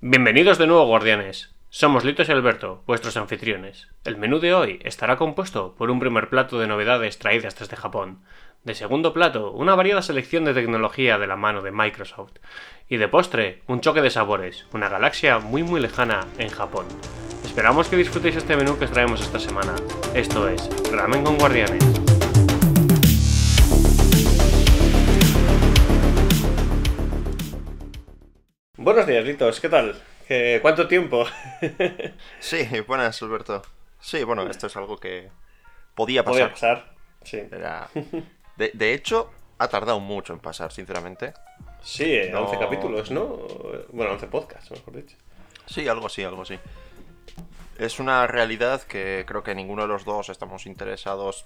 Bienvenidos de nuevo, guardianes. Somos Litos y Alberto, vuestros anfitriones. El menú de hoy estará compuesto por un primer plato de novedades traídas desde Japón. De segundo plato, una variada selección de tecnología de la mano de Microsoft. Y de postre, un choque de sabores, una galaxia muy muy lejana en Japón. Esperamos que disfrutéis este menú que os traemos esta semana. Esto es Ramen con Guardianes. Buenos días, Litos, ¿qué tal? ¿Qué- ¿Cuánto tiempo? Sí, buenas, Alberto. Sí, bueno, esto es algo que podía pasar. Podría pasar. Sí. Era- De, de hecho, ha tardado mucho en pasar, sinceramente. Sí, eh, No. 11 capítulos, ¿no? Bueno, 11 podcasts, mejor dicho. Sí, algo así, algo así. Es una realidad que creo que ninguno de los dos estamos interesados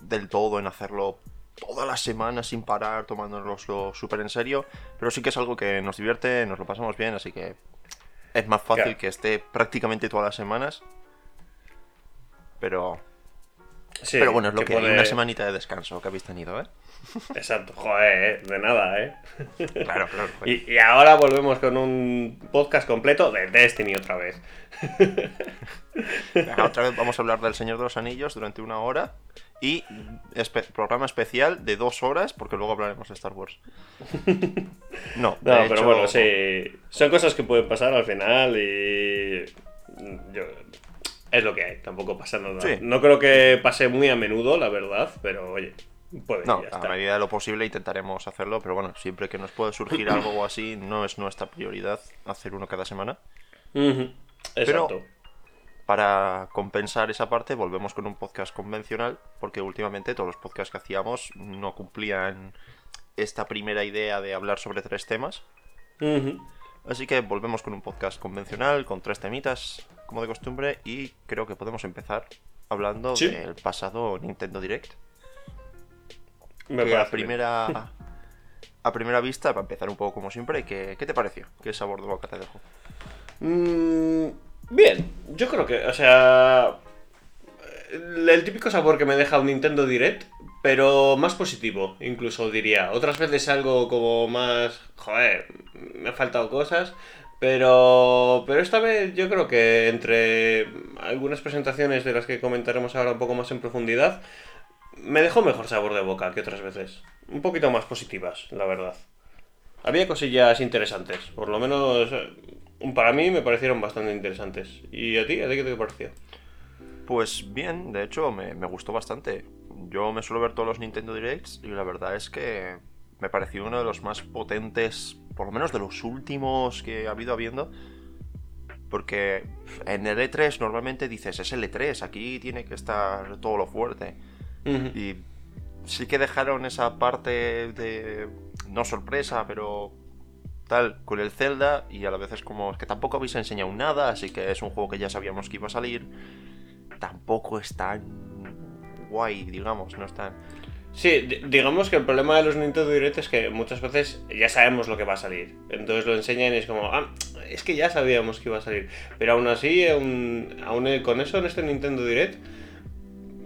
del todo en hacerlo todas las semanas sin parar, tomándonoslo súper en serio. Pero sí que es algo que nos divierte, nos lo pasamos bien, así que es más fácil Claro. que esté prácticamente todas las semanas. Pero, Sí, pero bueno, es lo que, puede- una semanita de descanso que habéis tenido, ¿eh? Exacto, joder, eh, de nada, ¿eh? Claro, claro. Y, y ahora volvemos con un podcast completo de Destiny otra vez. Venga, Otra vez vamos a hablar del Señor de los Anillos durante una hora y espe- programa especial de dos horas porque luego hablaremos de Star Wars. No, pero hecho- bueno, sí. Son cosas que pueden pasar al final y. Yo... Es lo que hay, tampoco pasa nada. Sí. No creo que pase muy a menudo, la verdad, pero oye, puede No, a está. medida de lo posible intentaremos hacerlo, pero bueno, siempre que nos pueda surgir algo o así, no es nuestra prioridad hacer uno cada semana. Exacto. Para compensar esa parte, volvemos con un podcast convencional, porque últimamente todos los podcasts que hacíamos no cumplían esta primera idea de hablar sobre tres temas. Así que volvemos con un podcast convencional, con tres temitas, como de costumbre, y creo que podemos empezar hablando Sí. del pasado Nintendo Direct. Me que a primera, a primera vista, para empezar un poco como siempre, ¿qué, qué te pareció? ¿Qué sabor de boca te dejó? Mm, bien, yo creo que, o sea, el, típico sabor que me deja un Nintendo Direct, pero más positivo, incluso diría. Otras veces algo como más, joder, me han faltado cosas, pero, pero esta vez yo creo que entre algunas presentaciones de las que comentaremos ahora un poco más en profundidad, me dejó mejor sabor de boca que otras veces. Un poquito más positivas, la verdad. Había cosillas interesantes, por lo menos eh, para mí me parecieron bastante interesantes. ¿Y a ti? ¿A ti qué te pareció? Pues bien, de hecho me, me gustó bastante. Yo me suelo ver todos los Nintendo Directs y la verdad es que me pareció uno de los más potentes, por lo menos de los últimos que ha habido habiendo. Porque en el E3 normalmente dices, es el E3, aquí tiene que estar todo lo fuerte. Y sí que dejaron esa parte de. No sorpresa, pero. Tal, con el Zelda. Y a la vez es como. Es que tampoco habéis enseñado nada. Así que es un juego que ya sabíamos que iba a salir. Tampoco es tan. Guay, digamos. No es tan. Sí, di- digamos que el problema de los Nintendo Direct es que muchas veces ya sabemos lo que va a salir. Entonces lo enseñan y es como, ah, es que ya sabíamos que iba a salir. Pero aún así, aún, aún con eso en este Nintendo Direct,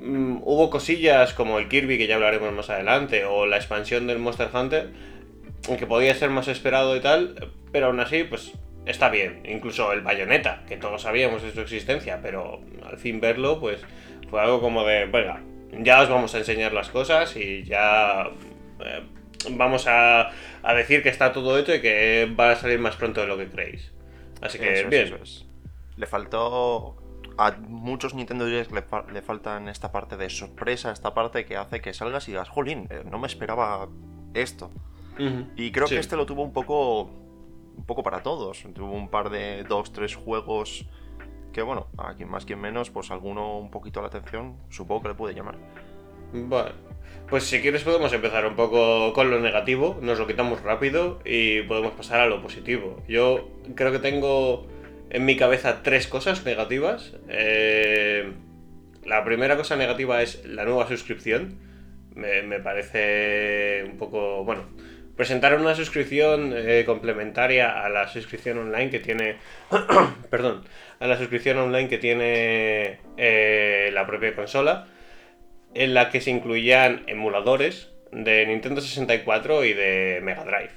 mm, hubo cosillas como el Kirby, que ya hablaremos más adelante, o la expansión del Monster Hunter, que podía ser más esperado y tal, pero aún así, pues está bien. Incluso el Bayonetta, que todos sabíamos de su existencia, pero al fin verlo, pues fue algo como de, venga, ya os vamos a enseñar las cosas y ya eh, vamos a, a decir que está todo hecho y que va a salir más pronto de lo que creéis. Así que Eso es, bien. eso es. Le faltó. A muchos Nintendo Direct le, fa- le faltan esta parte de sorpresa, esta parte que hace que salgas y digas, jolín, eh, no me esperaba esto. Y creo Sí. que este lo tuvo un poco. Un poco para todos. Tuvo un par de dos, tres juegos que, bueno, a quien más, quien menos, pues alguno un poquito la atención, supongo que le puede llamar. Vale. Pues si quieres podemos empezar un poco con lo negativo, nos lo quitamos rápido y podemos pasar a lo positivo. Yo creo que tengo en mi cabeza tres cosas negativas. Eh, la primera cosa negativa es la nueva suscripción. Me, me parece un poco, bueno, presentar una suscripción eh, complementaria a la suscripción online que tiene, perdón, a la suscripción online que tiene eh, la propia consola en la que se incluían emuladores de Nintendo 64 y de Mega Drive.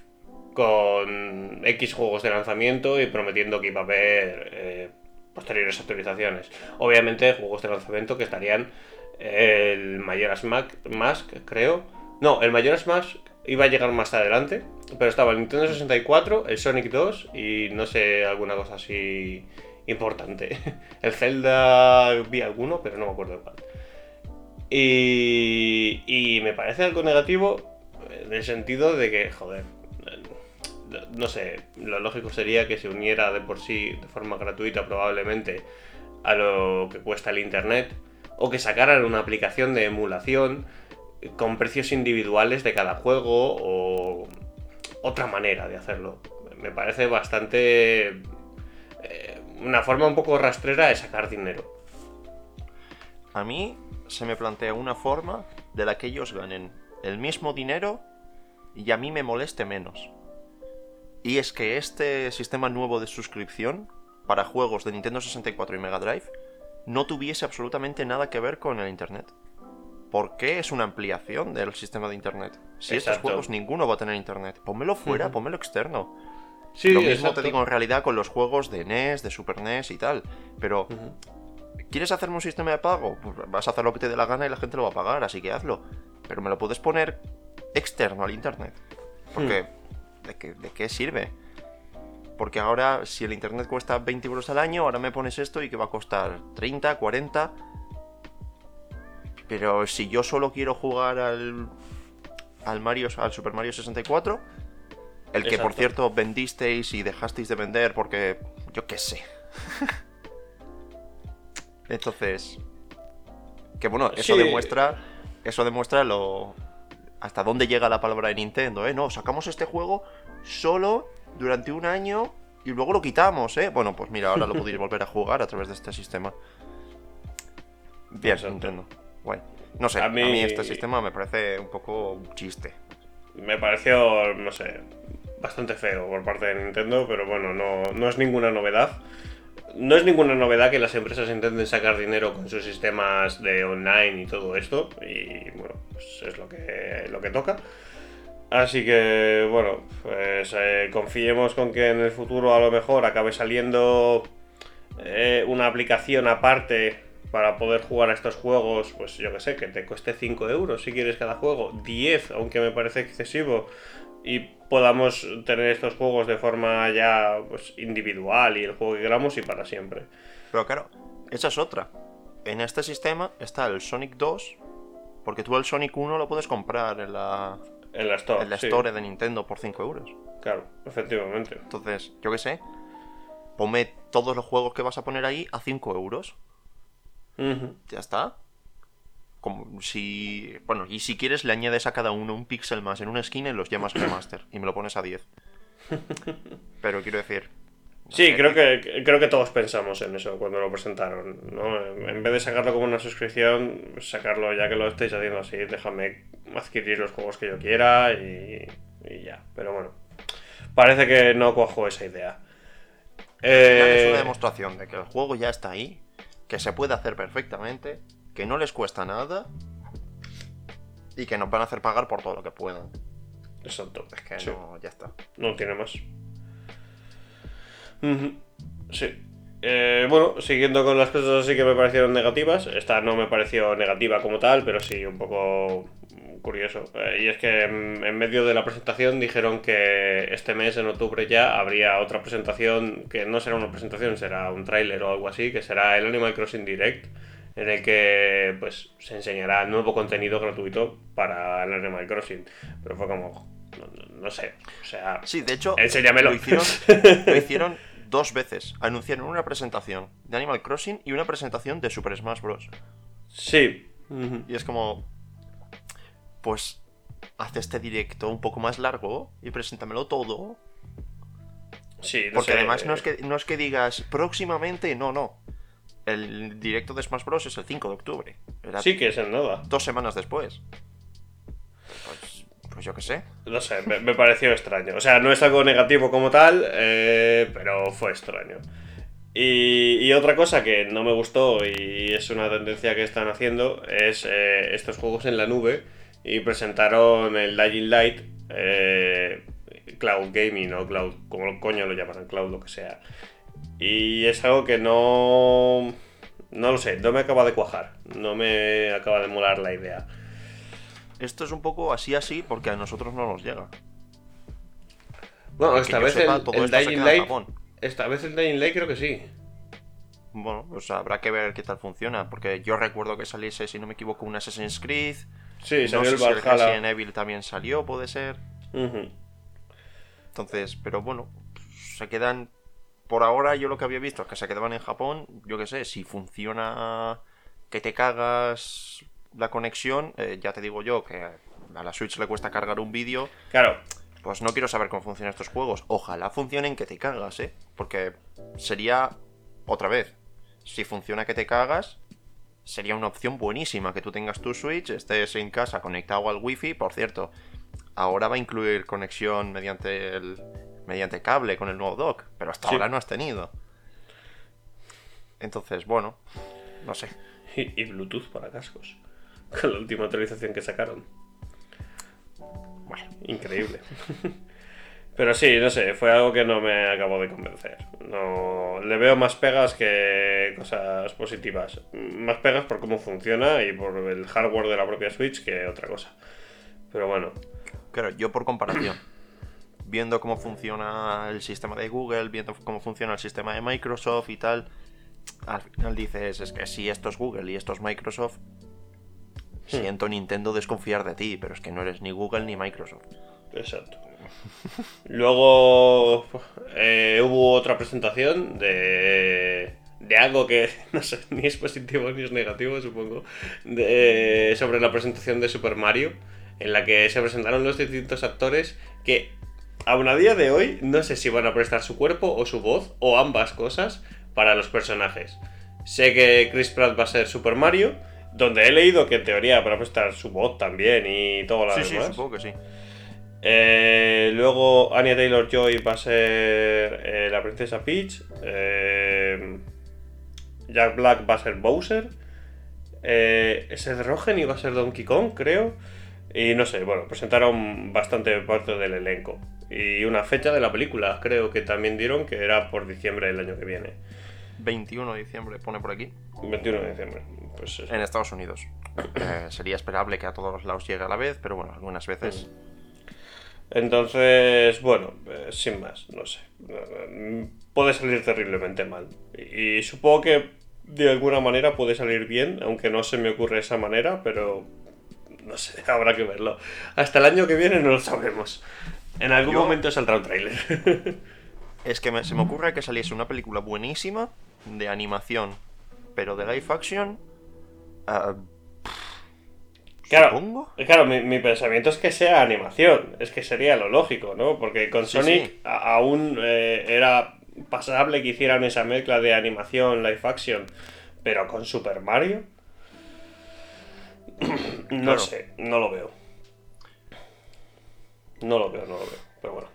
con X juegos de lanzamiento y prometiendo que iba a haber eh, posteriores actualizaciones. Obviamente, juegos de lanzamiento que estarían el Majora's Mask, creo. No, el Majora's Mask iba a llegar más adelante, pero estaba el Nintendo 64, el Sonic 2 y no sé, alguna cosa así importante. El Zelda vi alguno, pero no me acuerdo cuál. Y, y me parece algo negativo en el sentido de que, joder, no sé, lo lógico sería que se uniera de por sí de forma gratuita probablemente a lo que cuesta el Internet o que sacaran una aplicación de emulación con precios individuales de cada juego o otra manera de hacerlo. Me parece bastante... Eh, una forma un poco rastrera de sacar dinero. A mí se me plantea una forma de la que ellos ganen el mismo dinero y a mí me moleste menos. Y es que este sistema nuevo de suscripción para juegos de Nintendo 64 y Mega Drive no tuviese absolutamente nada que ver con el Internet. ¿Por qué es una ampliación del sistema de Internet? Si estos juegos ninguno va a tener Internet. Pónmelo fuera, pónmelo externo. Sí, Lo mismo te digo en realidad con los juegos de NES, de Super NES y tal. Pero, ¿quieres hacerme un sistema de pago? Pues vas a hacer lo que te dé la gana y la gente lo va a pagar, así que hazlo. Pero me lo puedes poner externo al Internet. Porque, hmm. ¿de, ¿de qué sirve? Porque ahora, si el internet cuesta 20 euros al año, ahora me pones esto y que va a costar 30, 40. Pero si yo solo quiero jugar al, al, Mario, al Super Mario 64, el que por cierto vendisteis y dejasteis de vender porque yo qué sé. Entonces, que bueno, eso demuestra, eso demuestra lo hasta dónde llega la palabra de Nintendo, ¿eh? No, sacamos este juego solo durante un año y luego lo quitamos, ¿eh? Bueno, pues mira, ahora lo podéis volver a jugar a través de este sistema. Bien, Nintendo. Bueno, no sé, a mí... este sistema me parece un poco chiste. Me pareció, no sé, bastante feo por parte de Nintendo, pero bueno, no, no es ninguna novedad. No es ninguna novedad que las empresas intenten sacar dinero con sus sistemas de online y todo esto, y bueno, pues es lo que, lo que toca. Así que, bueno, pues eh, confiemos con que en el futuro a lo mejor acabe saliendo eh, una aplicación aparte para poder jugar a estos juegos, pues yo que sé, que te cueste 5 euros si quieres cada juego, 10, aunque me parece excesivo, y podamos tener estos juegos de forma ya pues, individual y el juego que queramos y para siempre. Pero claro, esa es otra. En este sistema está el Sonic 2, porque tú el Sonic 1 lo puedes comprar en la, en la Store. En la Store de Nintendo por 5 euros. Claro, efectivamente. Entonces, yo qué sé. Ponme todos los juegos que vas a poner ahí a 5 euros. Ya está. Como si. Bueno, y si quieres, le añades a cada uno un píxel más en una esquina y los llamas remaster. y me lo pones a 10. Pero quiero decir, Sí, creo que, creo que todos pensamos en eso cuando lo presentaron. ¿no? En vez de sacarlo como una suscripción, sacarlo ya que lo estáis haciendo así, déjame adquirir los juegos que yo quiera y, ya. Pero bueno, parece que no cojo esa idea. Es una eh, demostración de que el juego ya está ahí, que se puede hacer perfectamente, que no les cuesta nada y que nos van a hacer pagar por todo lo que puedan. Exacto. Es que no, ya está. No tiene más. Sí. Eh, bueno, siguiendo con las cosas así que me parecieron negativas, esta no me pareció negativa como tal, pero sí un poco curioso. Eh, y es que en, medio de la presentación dijeron que este mes, en octubre ya, habría otra presentación que no será una presentación, será un tráiler o algo así, que será el Animal Crossing Direct, en el que pues se enseñará nuevo contenido gratuito para el Animal Crossing. Pero fue como, no, sé, o sea... Sí, de hecho, enséñamelo. Lo hicieron, lo hicieron dos veces. Anunciaron una presentación de Animal Crossing y una presentación de Super Smash Bros. Sí. Y es como. Pues. Haz este directo un poco más largo y preséntamelo todo. Sí, Porque además no es, que, no es que digas próximamente, no, no. El directo de Smash Bros. es el 5 de octubre. sí, que es en nada. Dos semanas después. Pues pues yo qué sé. No sé, me, pareció extraño. O sea, no es algo negativo como tal, eh, pero fue extraño. Y, otra cosa que no me gustó y es una tendencia que están haciendo es eh, estos juegos en la nube y presentaron el Dying Light, eh, cloud gaming o cloud, como coño lo llaman, cloud, lo que sea. Y es algo que no... No lo sé, no me acaba de cuajar, no me acaba de molar la idea. Esto es un poco así así porque a nosotros no nos llega. Bueno, esta vez sepa, el, el Dying Light... Esta vez el Dying Light creo que sí. Bueno, pues habrá que ver qué tal funciona. Porque yo recuerdo que saliese, si no me equivoco, un Assassin's Creed. Sí, no salió sé el si el. Resident Evil también salió, puede ser. Entonces, pero bueno, se quedan. Por ahora, yo lo que había visto es que se quedaban en Japón. Yo qué sé, si funciona que te cagas la conexión, eh, ya te digo yo que a la Switch le cuesta cargar un vídeo. Claro, Pues no quiero saber cómo funcionan estos juegos. Ojalá funcionen que te cagas, ¿eh? Porque sería, otra vez, si funciona que te cagas, sería una opción buenísima que tú tengas tu Switch, estés en casa conectado al Wi-Fi. Por cierto, ahora va a incluir conexión mediante el mediante cable con el nuevo dock, pero hasta Sí. ahora no has tenido. Entonces, bueno, no sé. y, y Bluetooth para cascos. Con la última actualización que sacaron. Bueno, Increíble. Pero sí, no sé, fue algo que no me acabó de convencer. No, le veo más pegas que cosas positivas. Más pegas por cómo funciona y por el hardware de la propia Switch que otra cosa. Pero bueno, Claro, yo por comparación, viendo cómo funciona el sistema de Google, viendo cómo funciona el sistema de Microsoft y tal, al final dices, es que si esto es Google y esto es Microsoft, siento Nintendo desconfiar de ti, pero es que no eres ni Google ni Microsoft. exacto. Luego eh, hubo otra presentación de, de algo que no sé, ni es positivo ni es negativo, supongo, de- sobre la presentación de Super Mario, en la que se presentaron los distintos actores que, aún a día de hoy, no sé si van a prestar su cuerpo o su voz, o ambas cosas, para los personajes. Sé que Chris Pratt va a ser Super Mario, donde he leído que en teoría va a prestar su voz también y todo lo Sí, sí, demás. supongo que sí. Eh, luego Anya Taylor Joy va a ser eh, la princesa Peach. eh, Jack Black va a ser Bowser. Eh, Seth Rogen iba a ser Donkey Kong, creo. Y no sé, bueno, presentaron bastante parte del elenco. Y una fecha de la película, creo que también dieron que era por diciembre del año que viene. 21 de diciembre pone por aquí, 21 de diciembre. Pues eso. en Estados Unidos. Eh, sería esperable que a todos los lados llegue a la vez, pero bueno, algunas veces... Entonces, bueno, eh, sin más, no sé. Puede salir terriblemente mal. Y, y supongo que de alguna manera puede salir bien, aunque no se me ocurre esa manera, pero no sé, habrá que verlo. Hasta el año que viene no lo sabremos. En algún Yo- momento saldrá un tráiler. Es que me- se me ocurre que saliese una película buenísima de animación, pero de live action. ah, Claro, Supongo. claro mi, mi pensamiento es que sea animación, es que sería lo lógico, ¿no? Porque con Sí, Sonic sí. a- aún eh, era pasable que hicieran esa mezcla de animación, live action, pero con Super Mario. no Claro. sé, no lo veo. No lo veo, no lo veo, pero bueno.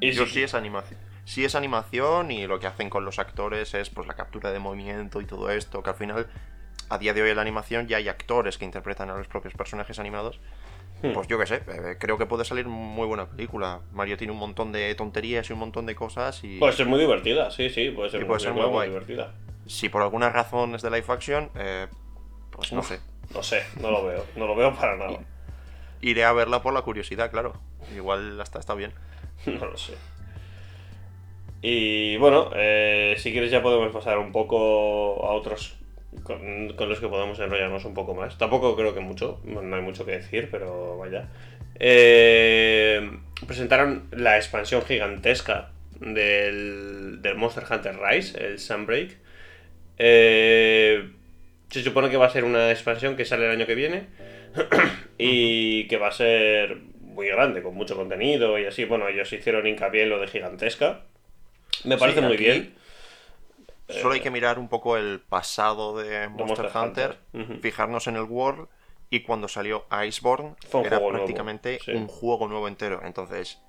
Y Yo sí es animación. Sí es animación y lo que hacen con los actores es pues la captura de movimiento y todo esto, que al final a día de hoy en la animación ya hay actores que interpretan a los propios personajes animados. Hmm. Pues yo qué sé, eh, creo que puede salir muy buena película. Mario tiene un montón de tonterías y un montón de cosas y Puede ser muy divertida, sí, sí, puede ser, Y puede ser muy guay. divertida. si por alguna razón es de live action, eh, pues no Uf. sé. No sé, no lo veo, no lo veo para nada. Iré a verla por la curiosidad, claro. Igual hasta está bien. No lo sé. Y bueno, eh, si quieres ya podemos pasar un poco a otros con, con los que podemos enrollarnos un poco más. Tampoco creo que mucho, no hay mucho que decir, pero vaya. Eh, presentaron la expansión gigantesca del, del Monster Hunter Rise, el Sunbreak. Eh, se supone que va a ser una expansión que sale el año que viene y que va a ser muy grande, con mucho contenido y así. Bueno, ellos hicieron hincapié en lo de gigantesca. Me parece Sí, muy aquí bien. Solo hay que mirar un poco el pasado de Monster, Monster Hunter, fijarnos en el World y cuando salió Iceborne Fue era prácticamente sí. un juego nuevo entero. Entonces,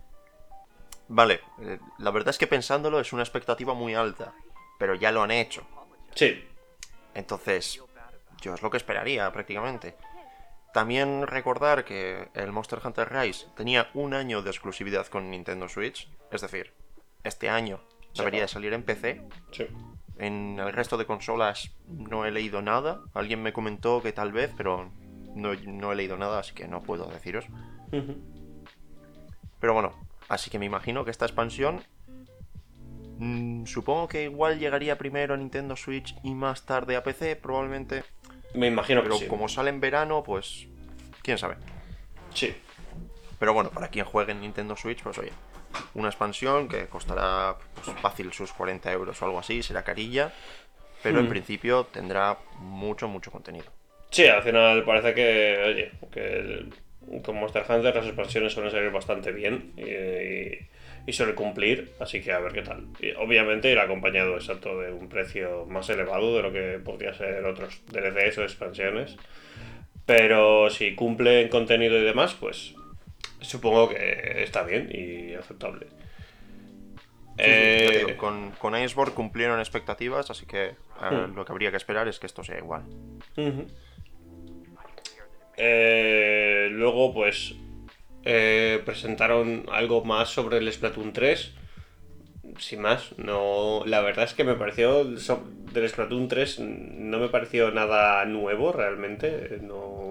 vale, eh, la verdad es que pensándolo es una expectativa muy alta, pero ya lo han hecho. Sí, Entonces, yo es lo que esperaría prácticamente. También recordar que el Monster Hunter Rise tenía un año de exclusividad con Nintendo Switch. Es decir, este año debería de salir en PC. Sí. En el resto de consolas no he leído nada. Alguien me comentó que tal vez, pero no, no he leído nada, así que no puedo deciros. Pero bueno, así que me imagino que esta expansión. mm, supongo que igual llegaría primero a Nintendo Switch y más tarde a PC, probablemente. Me imagino Pero que sí. como sale en verano, pues. quién sabe. Sí. Pero bueno, para quien juegue en Nintendo Switch, pues oye, una expansión que costará pues, fácil sus 40 euros o algo así, será carilla, pero en Hmm. principio tendrá mucho, mucho contenido. Sí, al final parece que, oye, que el- con Monster Hunter las expansiones suelen salir bastante bien y, y- y suele cumplir, así que a ver qué tal. Y obviamente ir acompañado exacto de un precio más elevado de lo que podría ser otros DLCs o expansiones. Pero si cumple en contenido y demás, pues supongo que está bien y aceptable. Sí, Eh, digo, con, con cumplieron expectativas, así que eh, Hmm. lo que habría que esperar es que esto sea igual. Eh, luego, pues, eh, presentaron algo más sobre el Splatoon 3. Sin más, no. La verdad es que me pareció. Del Splatoon 3 no me pareció nada nuevo realmente. No.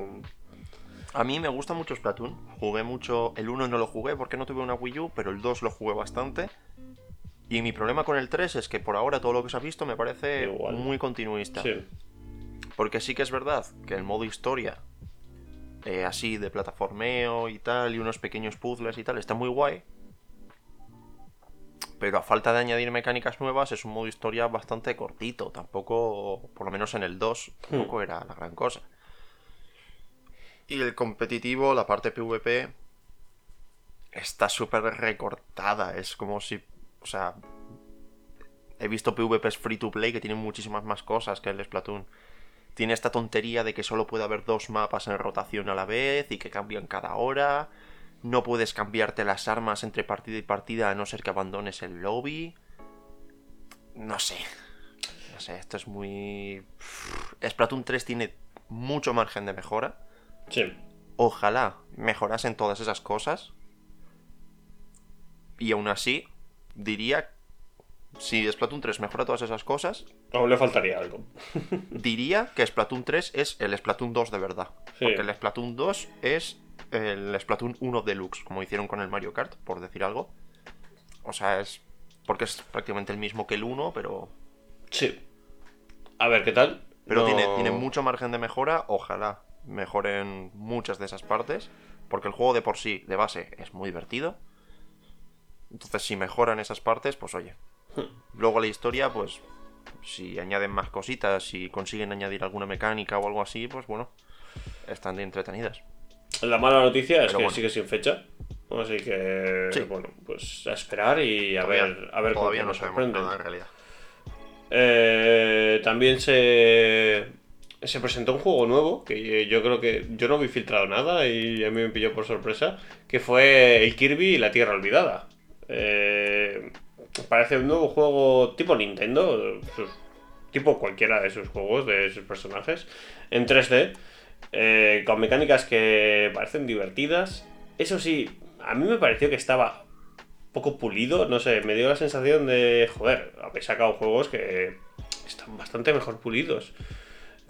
A mí me gusta mucho Splatoon. Jugué mucho. El 1 no lo jugué porque no tuve una Wii U, pero el 2 lo jugué bastante. Y mi problema con el 3 es que por ahora todo lo que se ha visto me parece Igual. muy continuista. Sí. Porque sí que es verdad que el modo historia, eh, así de plataformeo y tal, y unos pequeños puzzles y tal, está muy guay. Pero a falta de añadir mecánicas nuevas, es un modo historia bastante cortito. Tampoco, por lo menos en el 2, tampoco era la gran cosa. Y el competitivo, la parte PvP, está súper recortada. Es como si. O sea. He visto PvPs free to play que tienen muchísimas más cosas que el Splatoon. Tiene esta tontería de que solo puede haber dos mapas en rotación a la vez y que cambian cada hora. No puedes cambiarte las armas entre partida y partida a no ser que abandones el lobby. No sé. No sé, esto es muy. Splatoon 3 tiene mucho margen de mejora. Sí. Ojalá mejorasen todas esas cosas. Y aún así, diría. Si Splatoon 3 mejora todas esas cosas, Aún le faltaría algo. diría que Splatoon 3 es el Splatoon 2 de verdad. Sí. Porque el Splatoon 2 es el Splatoon 1 Deluxe, como hicieron con el Mario Kart, por decir algo. O sea, es. Porque es prácticamente el mismo que el 1, pero. Sí. A ver qué tal. Pero No- tiene, tiene mucho margen de mejora. Ojalá mejoren muchas de esas partes. Porque el juego de por sí, de base, es muy divertido. Entonces, si mejoran esas partes, pues oye. Luego la historia, pues. Si añaden más cositas, si consiguen añadir alguna mecánica o algo así, pues bueno. Están de entretenidas. La mala noticia es Pero que bueno. sigue sin fecha. Así que, Sí. bueno, pues a esperar y a Todavía- ver, a ver Todavía qué no nos nada en realidad. Eh, también se, se presentó un juego nuevo que yo creo que yo no vi filtrado nada y a mí me pilló por sorpresa, que fue el Kirby y la Tierra Olvidada. Eh, parece un nuevo juego tipo Nintendo, tipo cualquiera de sus juegos, de sus personajes, en 3D, eh, con mecánicas que parecen divertidas. Eso sí, a mí me pareció que estaba poco pulido, no sé, me dio la sensación de, joder, habéis sacado juegos que están bastante mejor pulidos,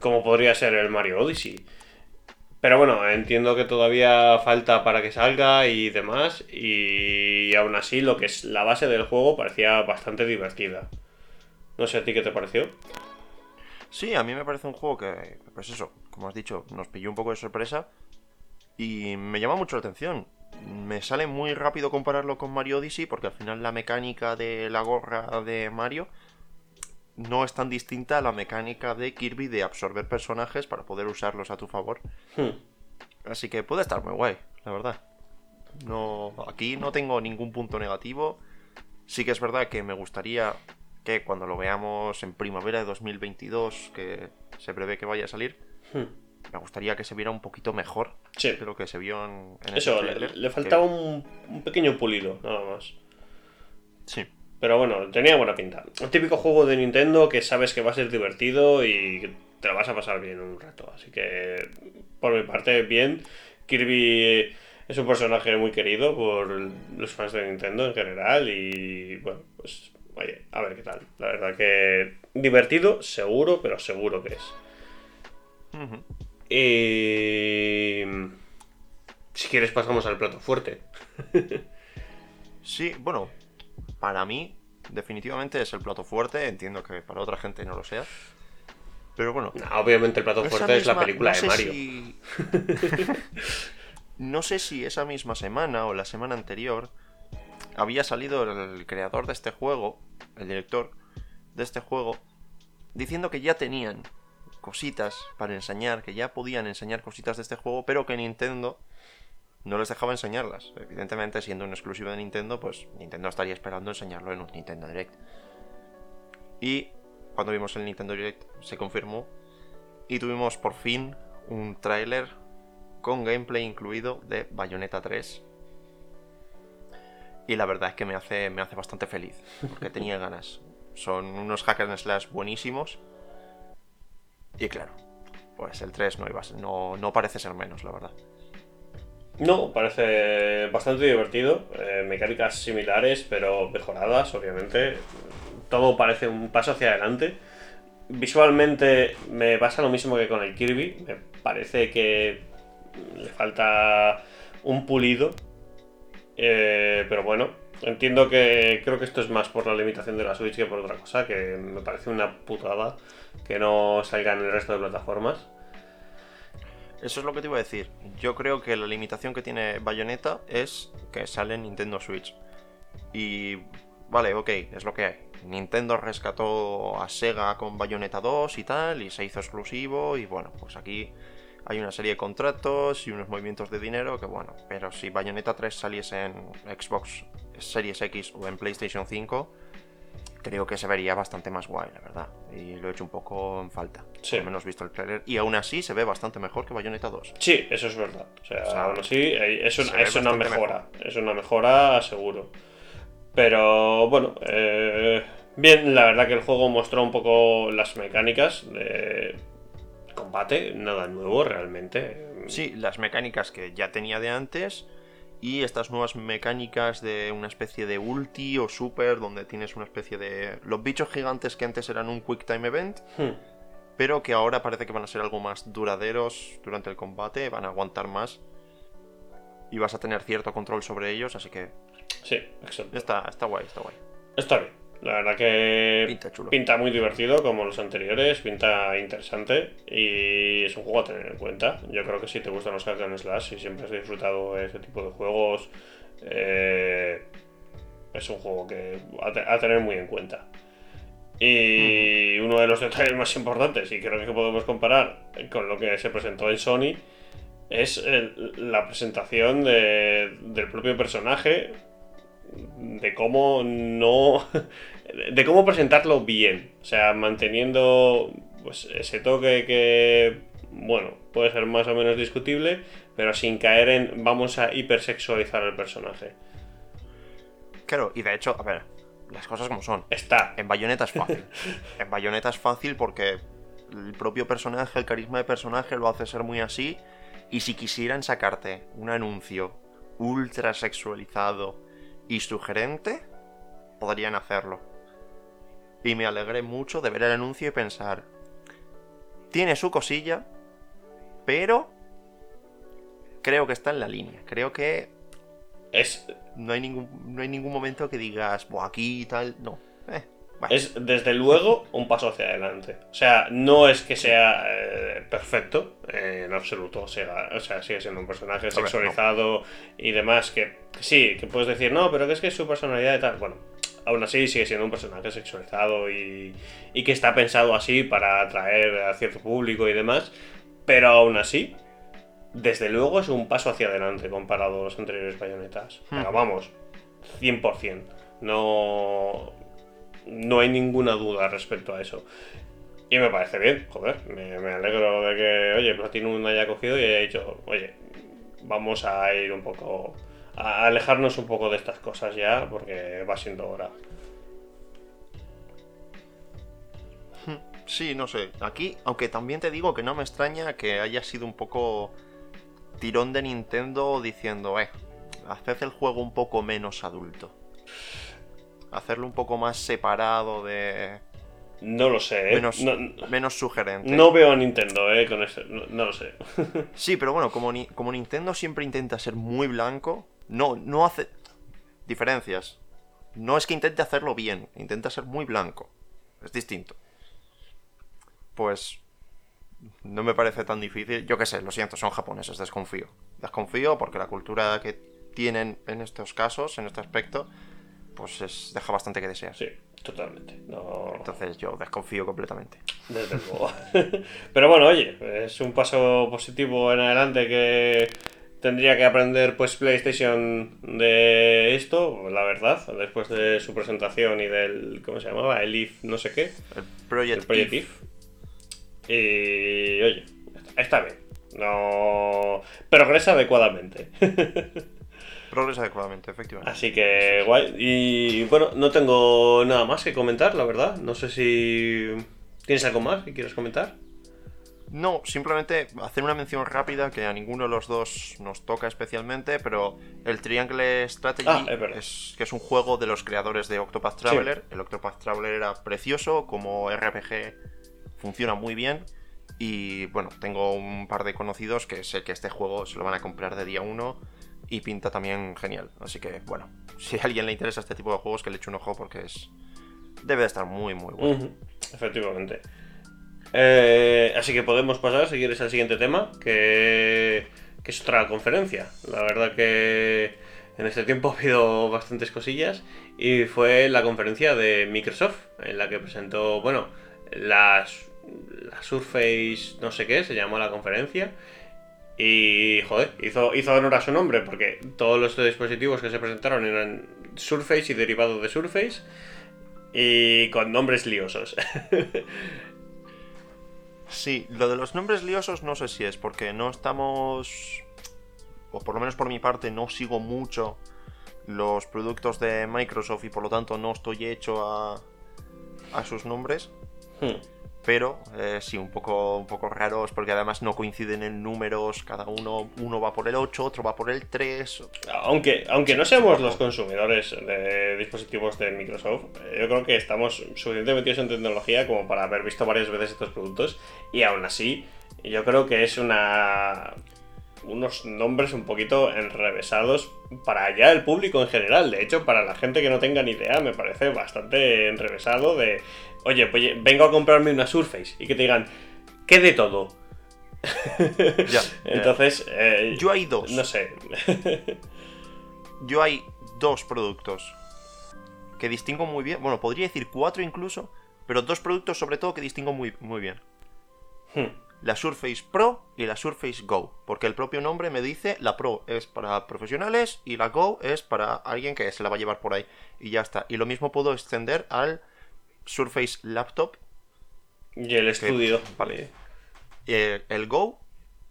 como podría ser el Mario Odyssey. Pero bueno, entiendo que todavía falta para que salga y demás, y aún así lo que es la base del juego parecía bastante divertida. No sé a ti qué te pareció. Sí, a mí me parece un juego que, pues eso, como has dicho, nos pilló un poco de sorpresa y me llama mucho la atención. Me sale muy rápido compararlo con Mario Odyssey porque al final la mecánica de la gorra de Mario no es tan distinta a la mecánica de Kirby de absorber personajes para poder usarlos a tu favor. Hmm. Así que puede estar muy guay, la verdad. No, aquí no tengo ningún punto negativo. Sí que es verdad que me gustaría que cuando lo veamos en primavera de 2022, que se prevé que vaya a salir, Hmm. me gustaría que se viera un poquito mejor Sí. de lo que se vio en, en Eso, le, le faltaba un, un pequeño pulido, nada más. Sí, Pero bueno, tenía buena pinta. Un típico juego de Nintendo que sabes que va a ser divertido y te lo vas a pasar bien un rato. Así que, por mi parte, bien. Kirby es un personaje muy querido por los fans de Nintendo en general y, bueno, pues, oye, a ver qué tal. La verdad que divertido, seguro, pero seguro que es. Y... Si quieres pasamos al plato fuerte. sí, bueno, para mí definitivamente es el plato fuerte, entiendo que para otra gente no lo sea. Pero bueno. obviamente el plato fuerte es la película de Mario. no sé si esa misma semana o la semana anterior había salido el creador de este juego, el director de este juego, diciendo que ya tenían cositas para enseñar, que ya podían enseñar cositas de este juego, pero que Nintendo no les dejaba enseñarlas. Evidentemente, siendo un exclusivo de Nintendo, pues Nintendo estaría esperando enseñarlo en un Nintendo Direct. Y cuando vimos el Nintendo Direct se confirmó y tuvimos por fin un tráiler con gameplay incluido de Bayonetta 3. Y la verdad es que me hace, me hace bastante feliz, porque tenía ganas. Son unos hackers and slash buenísimos. Y claro, pues el 3 no, iba no, no parece ser menos, la verdad. No, parece bastante divertido. Eh, mecánicas similares, pero mejoradas, obviamente. Todo parece un paso hacia adelante. Visualmente me pasa lo mismo que con el Kirby. Me parece que le falta un pulido. Eh, pero bueno, entiendo que creo que esto es más por la limitación de la Switch que por otra cosa, que me parece una putada que no salga en el resto de plataformas. Eso es lo que te iba a decir. Yo creo que la limitación que tiene Bayonetta es que sale en Nintendo Switch. Y vale, ok, es lo que hay. Nintendo rescató a Sega con Bayonetta 2 y tal, y se hizo exclusivo, y bueno, pues aquí hay una serie de contratos y unos movimientos de dinero que bueno, pero si Bayonetta 3 saliese en Xbox Series X o en PlayStation 5, creo que se vería bastante más guay, la verdad. Y lo he hecho un poco en falta. Sí. Al menos visto el trailer. Y aún así se ve bastante mejor que Bayonetta 2. Sí, eso es verdad. O sea, aún así eh, es, una mejora. Es una mejora, seguro. Pero bueno, eh, bien, la verdad que el juego mostró un poco las mecánicas de combate, nada nuevo realmente. Sí, las mecánicas que ya tenía de antes y estas nuevas mecánicas de una especie de ulti o super, donde tienes una especie de... Los bichos gigantes que antes eran un quick time event, hmm. pero que ahora parece que van a ser algo más duraderos durante el combate, van a aguantar más y vas a tener cierto control sobre ellos, así que... Sí, exacto. Está, está guay, está guay. Está bien. La verdad que pinta, muy divertido como los anteriores, pinta interesante y es un juego a tener en cuenta. Yo creo que si te gustan los hack and slash y siempre has disfrutado ese tipo de juegos, eh, es un juego que a, tener muy en cuenta. Y uno de los detalles más importantes, y creo que podemos comparar con lo que se presentó en Sony, es la presentación del propio personaje, de cómo no de cómo presentarlo bien. O sea, manteniendo pues, ese toque que, bueno, puede ser más o menos discutible, pero sin caer en vamos a hipersexualizar al personaje. Claro, y de hecho, a ver, las cosas como son. Está. En Bayonetta es fácil. en Bayonetta es fácil porque el propio personaje, el carisma de personaje lo hace ser muy así. Y si quisieran sacarte un anuncio ultra sexualizado y sugerente, podrían hacerlo y me alegré mucho de ver el anuncio y pensar, tiene su cosilla, pero creo que está en la línea. Creo que es no hay ningún no hay ningún momento que digas, aquí y tal, no. Eh, es desde luego un paso hacia adelante. O sea, no es que sea eh, perfecto en absoluto. O sea, o sea, sigue siendo un personaje sexualizado y demás que, que, sí, que puedes decir, no, pero que es que su personalidad y tal. Bueno, aún así sigue siendo un personaje sexualizado y, que está pensado así para atraer a cierto público y demás, pero aún así, desde luego es un paso hacia adelante comparado a los anteriores bayonetas. Hmm. Pero vamos, 100%. No, no hay ninguna duda respecto a eso. Y me parece bien, joder, me, alegro de que, oye, Platinum haya cogido y haya dicho, oye, vamos a ir un poco a alejarnos un poco de estas cosas ya, porque va siendo hora. Sí, no sé. Aquí, aunque también te digo que no me extraña que haya sido un poco tirón de Nintendo diciendo, eh, haced el juego un poco menos adulto. Hacerlo un poco más separado de... No lo sé, ¿eh? Menos, no, menos sugerente. no veo a Nintendo, ¿eh? Con esto. No, no lo sé. Sí, pero bueno, como, ni- como Nintendo siempre intenta ser muy blanco, no, no hace diferencias. No es que intente hacerlo bien, intenta ser muy blanco. Es distinto. Pues no me parece tan difícil. Yo qué sé, lo siento, son japoneses, desconfío. Desconfío porque la cultura que tienen en estos casos, en este aspecto, pues es, deja bastante que desear. Sí, totalmente. No, Entonces yo desconfío completamente. desde luego. Pero bueno, oye, es un paso positivo en adelante que tendría que aprender pues PlayStation de esto, la verdad, después de su presentación y del, ¿cómo se llamaba? El IF no sé qué, El Project, el Project. IF. Y oye, está bien. No progresa adecuadamente. Progresa adecuadamente, efectivamente. Así que guay. Y bueno, no tengo nada más que comentar, la verdad. No sé si tienes algo más que quieras comentar. No, simplemente hacer una mención rápida que a ninguno de los dos nos toca especialmente, pero el Triangle Strategy Ah, es que es un juego de los creadores de Octopath Traveler. El Octopath Traveler era precioso, como RPG funciona muy bien. Y bueno, tengo un par de conocidos que sé que este juego se lo van a comprar de día 1 y pinta también genial. Así que bueno, si a alguien le interesa este tipo de juegos, que le eche un ojo porque es... Debe de estar muy, muy bueno. Efectivamente. Eh, así que podemos pasar, si quieres, al siguiente tema, que, que es otra conferencia. La verdad que en este tiempo ha habido bastantes cosillas y fue la conferencia de Microsoft, en la que presentó, bueno, las, la Surface, no sé qué, se llamó la conferencia. Y, joder, hizo, hizo honor a su nombre, porque todos los dispositivos que se presentaron eran Surface y derivados de Surface. Y con nombres liosos. Sí, lo de los nombres liosos no sé si es porque no estamos, o por lo menos por mi parte, no sigo mucho los productos de Microsoft y por lo tanto no estoy hecho a, a sus nombres. Hmm. Pero eh, sí, un poco, un poco raros porque además no coinciden en números. Cada uno, uno va por el 8, otro va por el 3. Aunque, aunque no seamos los consumidores de dispositivos de Microsoft, eh, yo creo que estamos suficientemente metidos en tecnología como para haber visto varias veces estos productos. Y aún así, yo creo que es una unos nombres un poquito enrevesados para ya el público en general. De hecho, para la gente que no tenga ni idea, me parece bastante enrevesado de, oye, pues vengo a comprarme una Surface y que te digan, ¿qué de todo? Ya. Entonces, eh, Yo hay dos. no sé. Yo hay dos productos que distingo muy bien. Bueno, podría decir cuatro incluso. Pero dos productos sobre todo que distingo muy, muy bien. Hmm. la Surface Pro y la Surface Go. Porque el propio nombre me dice la Pro es para profesionales y la Go es para alguien que se la va a llevar por ahí. Y ya está. Y lo mismo puedo extender al Surface Laptop, Y el estudio. vale. eh, el Go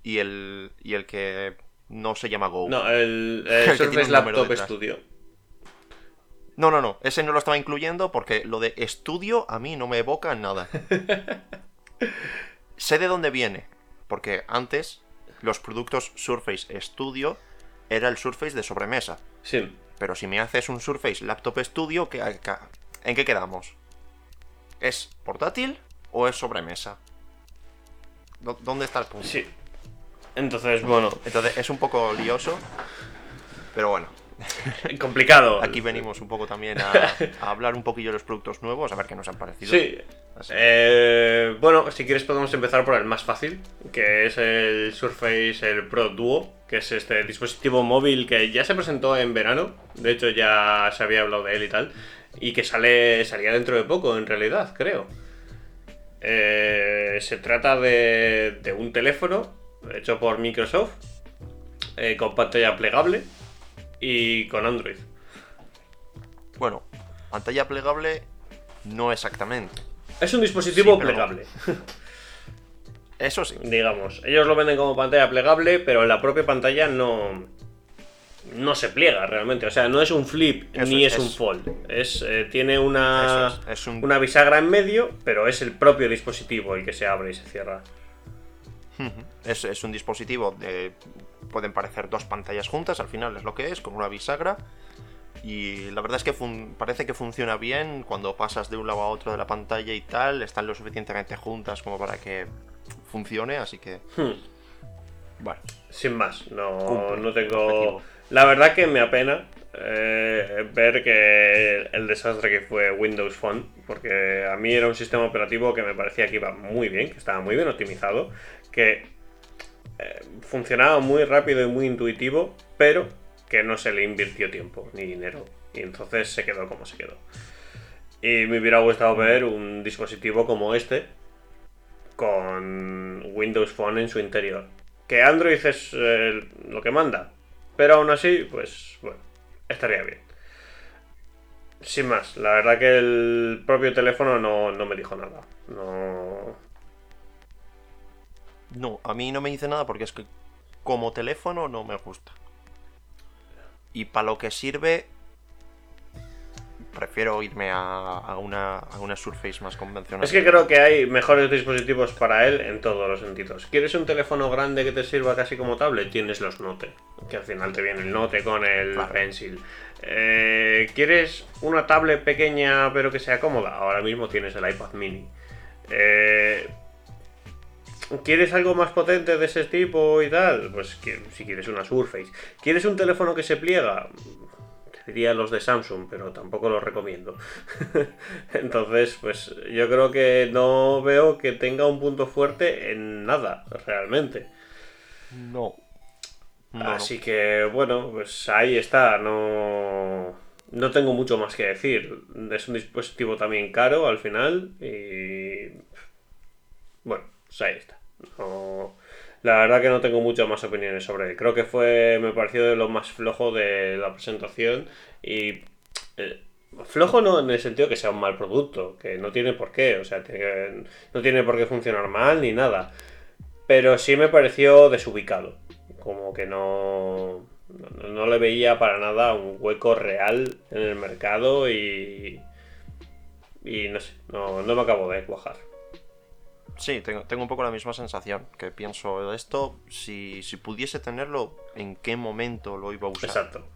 y el, y el que no se llama Go. No, el, Surface Laptop. Studio. no, no, no. Ese no lo estaba incluyendo porque lo de estudio a mí no me evoca nada. sé de dónde viene. Porque antes los productos Surface Studio era el Surface de sobremesa. Sí. Pero si me haces un Surface Laptop Studio, ¿qué- qué- ¿en qué quedamos? ¿Es portátil o es sobremesa? ¿Dó- ¿Dónde está el punto? Sí. Entonces, bueno, Entonces es un poco lioso. Pero bueno, complicado. aquí venimos un poco también a, a hablar un poquillo de los productos nuevos, a ver qué nos han parecido. Sí. Eh, bueno, si quieres podemos empezar por el más fácil, que es el Surface el Pro Duo, que es este dispositivo móvil que ya se presentó en verano, de hecho ya se había hablado de él y tal, y que sale salía dentro de poco en realidad, creo. Eh, se trata de, de un teléfono hecho por Microsoft, eh, con pantalla plegable y con Android. Bueno, pantalla plegable no exactamente. Es un dispositivo Sí, pero- plegable. Eso sí. digamos. Ellos lo venden como pantalla plegable, pero en la propia pantalla no. No se pliega realmente. O sea, no es un flip ni es, un fold. Es, eh, tiene una, una bisagra en medio, pero es el propio dispositivo el que se abre y se cierra. Es, es un dispositivo de. Pueden parecer dos pantallas juntas, al final es lo que es, con una bisagra. Y la verdad es que parece que funciona bien cuando pasas de un lado a otro de la pantalla y tal. Están lo suficientemente juntas como para que funcione, así que. Hmm. Bueno. Sin más, no, no tengo. La verdad que me apena eh, ver que el, desastre que fue Windows Phone, porque a mí era un sistema operativo que me parecía que iba muy bien, que estaba muy bien optimizado, que eh, funcionaba muy rápido y muy intuitivo, pero que no se le invirtió tiempo ni dinero. Y entonces se quedó como se quedó. Y me hubiera gustado ver un dispositivo como este, con Windows Phone en su interior. Que Android es eh, lo que manda, pero aún así, pues bueno, estaría bien. Sin más, la verdad que el propio teléfono no, no me dijo nada. No. No, a mí no me dice nada porque es que como teléfono no me gusta. Y para lo que sirve, prefiero irme a, una, a una Surface más convencional. Es que creo que hay mejores dispositivos para él en todos los sentidos. ¿Quieres un teléfono grande que te sirva casi como tablet? Tienes los Note, que al final te viene el Note con el Pencil. Eh, ¿Quieres una tablet pequeña pero que sea cómoda? Ahora mismo tienes el iPad mini. Eh, ¿Quieres algo más potente de ese tipo y tal? Pues si quieres una Surface. ¿Quieres un teléfono que se pliega? Diría los de Samsung, pero tampoco los recomiendo. Entonces, pues yo creo que no veo que tenga un punto fuerte en nada, realmente. No. Así que, bueno, pues ahí está. No, no tengo mucho más que decir. Es un dispositivo también caro al final y... Bueno, pues ahí está. No la verdad que no tengo muchas más opiniones sobre él. Creo que fue, me pareció de lo más flojo de la presentación y... Eh, flojo no en el sentido que sea un mal producto, que no tiene por qué, o sea, no tiene por qué funcionar mal ni nada. Pero sí me pareció desubicado, como que no, no, le veía para nada un hueco real en el mercado y, y no sé, no, no me acabo de cuajar. Sí, tengo, tengo, un poco la misma sensación, que pienso esto, si, si pudiese tenerlo, ¿en qué momento lo iba a usar? Exacto.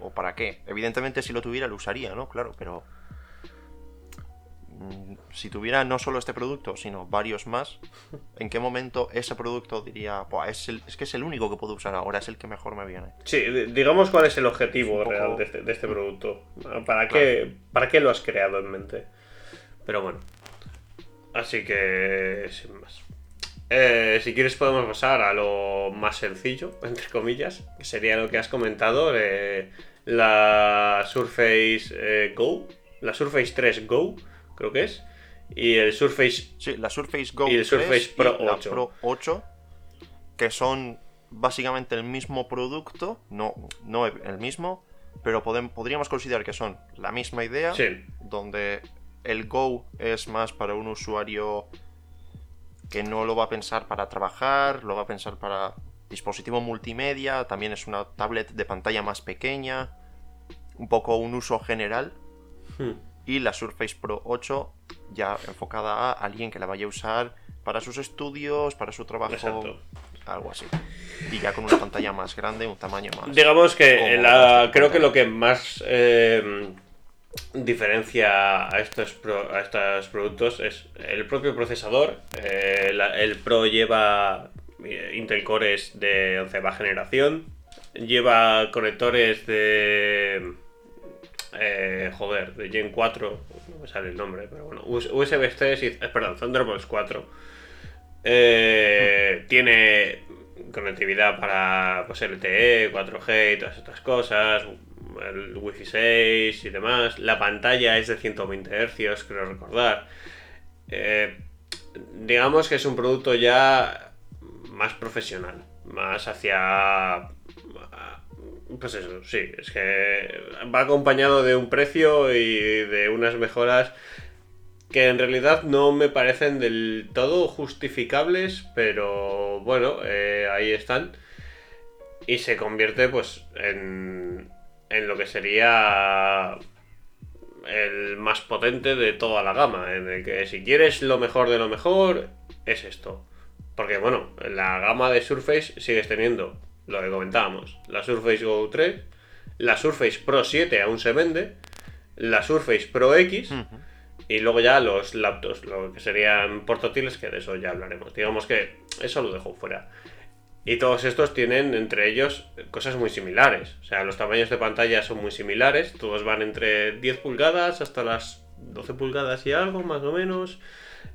¿O para qué? Evidentemente si lo tuviera lo usaría, ¿no? Claro, pero... Mm, si tuviera no solo este producto, sino varios más, ¿en qué momento ese producto diría, es, es que es el único que puedo usar ahora, es el que mejor me viene? Sí, digamos cuál es el objetivo real de este, de este, producto. ¿Para, qué, ¿Para qué lo has creado en mente? Pero bueno. Así que, sin más. Eh, si quieres podemos pasar a lo más sencillo, entre comillas, que sería lo que has comentado, eh, la Surface eh, Go, la Surface 3 Go, creo que es, y el Surface... Sí, la Surface Go y el Surface Pro 8. Pro 8, que son básicamente el mismo producto, no, no el mismo, pero podríamos considerar que son la misma idea, donde el Go es más para un usuario que no lo va a pensar para trabajar, lo va a pensar para dispositivo multimedia, también es una tablet de pantalla más pequeña, un poco un uso general. Hmm. Y la Surface Pro 8 ya enfocada a alguien que la vaya a usar para sus estudios, para su trabajo, algo así. Y ya con una pantalla más grande, un tamaño más. Digamos que creo que lo que más eh, diferencia a estos, a estos productos es el propio procesador. Eh, el Pro lleva eh, Intel Cores de 11 generación. Lleva conectores de. Eh, joder, de Gen 4. No me sale el nombre, pero bueno. USB 3 y. perdón, Thunderbolt 4. tiene conectividad para pues, LTE, 4G y todas estas cosas el Wi-Fi 6 y demás. La pantalla es de 120 Hz, creo recordar. Eh, digamos que es un producto ya más profesional, más hacia... Pues eso, sí, es que va acompañado de un precio y de unas mejoras que en realidad no me parecen del todo justificables, pero bueno, eh, ahí están. y se convierte pues en, en lo que sería el más potente de toda la gama, en el que si quieres lo mejor de lo mejor, es esto. Porque bueno, la gama de Surface sigues teniendo lo que comentábamos, la Surface Go 3, la Surface Pro 7 aún se vende, la Surface Pro X y luego ya los laptops, lo que serían portátiles, que de eso ya hablaremos. Digamos que eso lo dejo fuera. Y todos estos tienen entre ellos cosas muy similares. O sea, los tamaños de pantalla son muy similares. Todos van entre 10 pulgadas hasta las 12 pulgadas y algo, más o menos.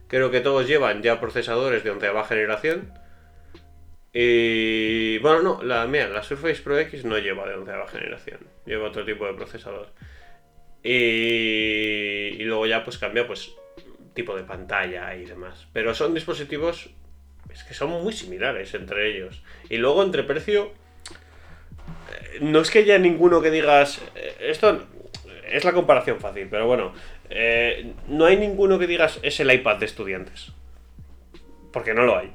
Creo que todos llevan ya procesadores de onceava generación. Y bueno, no, la, mía, la Surface Pro X no lleva de onceava generación. Lleva otro tipo de procesador. Y, y luego ya pues cambia pues tipo de pantalla y demás. Pero son dispositivos es que son muy similares entre ellos. Y luego entre precio, eh, no es que haya ninguno que digas, eh, esto es la comparación fácil, pero bueno, eh, no hay ninguno que digas es el iPad de estudiantes. Porque no lo hay.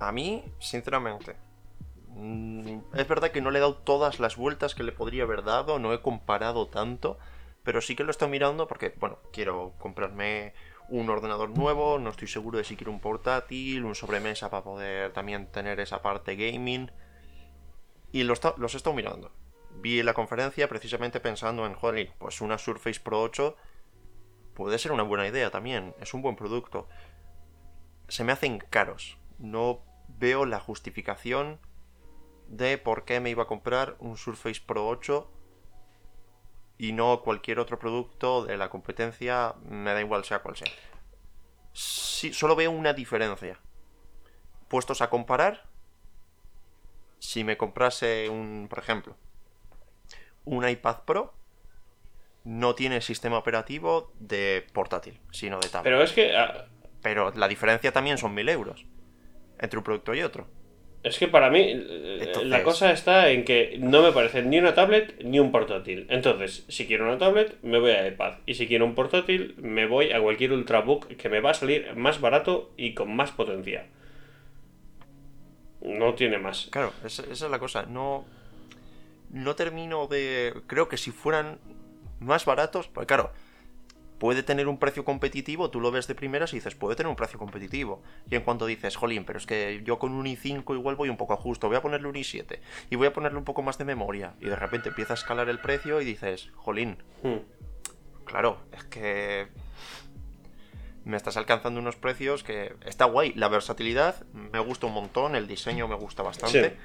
A mí, sinceramente, mm, es verdad que no le he dado todas las vueltas que le podría haber dado, no he comparado tanto, pero sí que lo estoy mirando porque, bueno, quiero comprarme un ordenador nuevo, no estoy seguro de si quiero un portátil, un sobremesa para poder también tener esa parte gaming. Y los, los he estado mirando. Vi la conferencia precisamente pensando en, joder, pues una Surface Pro 8 puede ser una buena idea también, es un buen producto. Se me hacen caros. No veo la justificación de por qué me iba a comprar un Surface Pro 8 y no cualquier otro producto de la competencia, me da igual sea cual sea. Sí, solo veo una diferencia. Puestos a comparar, si me comprase un, por ejemplo, un iPad Pro, no tiene sistema operativo de portátil, sino de tablet. Pero es que... Ah, Pero la diferencia también son mil euros entre un producto y otro. Es que para mí eh, la cosa está en que no me parece ni una tablet ni un portátil. Entonces, si quiero una tablet, me voy a iPad. Y si quiero un portátil, me voy a cualquier Ultrabook que me va a salir más barato y con más potencia. No tiene más. Claro, esa, esa es la cosa. No, no termino de... Creo que si fueran más baratos, pues claro, puede tener un precio competitivo, tú lo ves de primeras y dices, puede tener un precio competitivo. Y en cuanto dices, jolín, pero es que yo con un i5 igual voy un poco justo, voy a ponerle un i7 y voy a ponerle un poco más de memoria. Y de repente empieza a escalar el precio y dices, jolín, hmm. claro, es que me estás alcanzando unos precios que está guay. La versatilidad me gusta un montón, el diseño me gusta bastante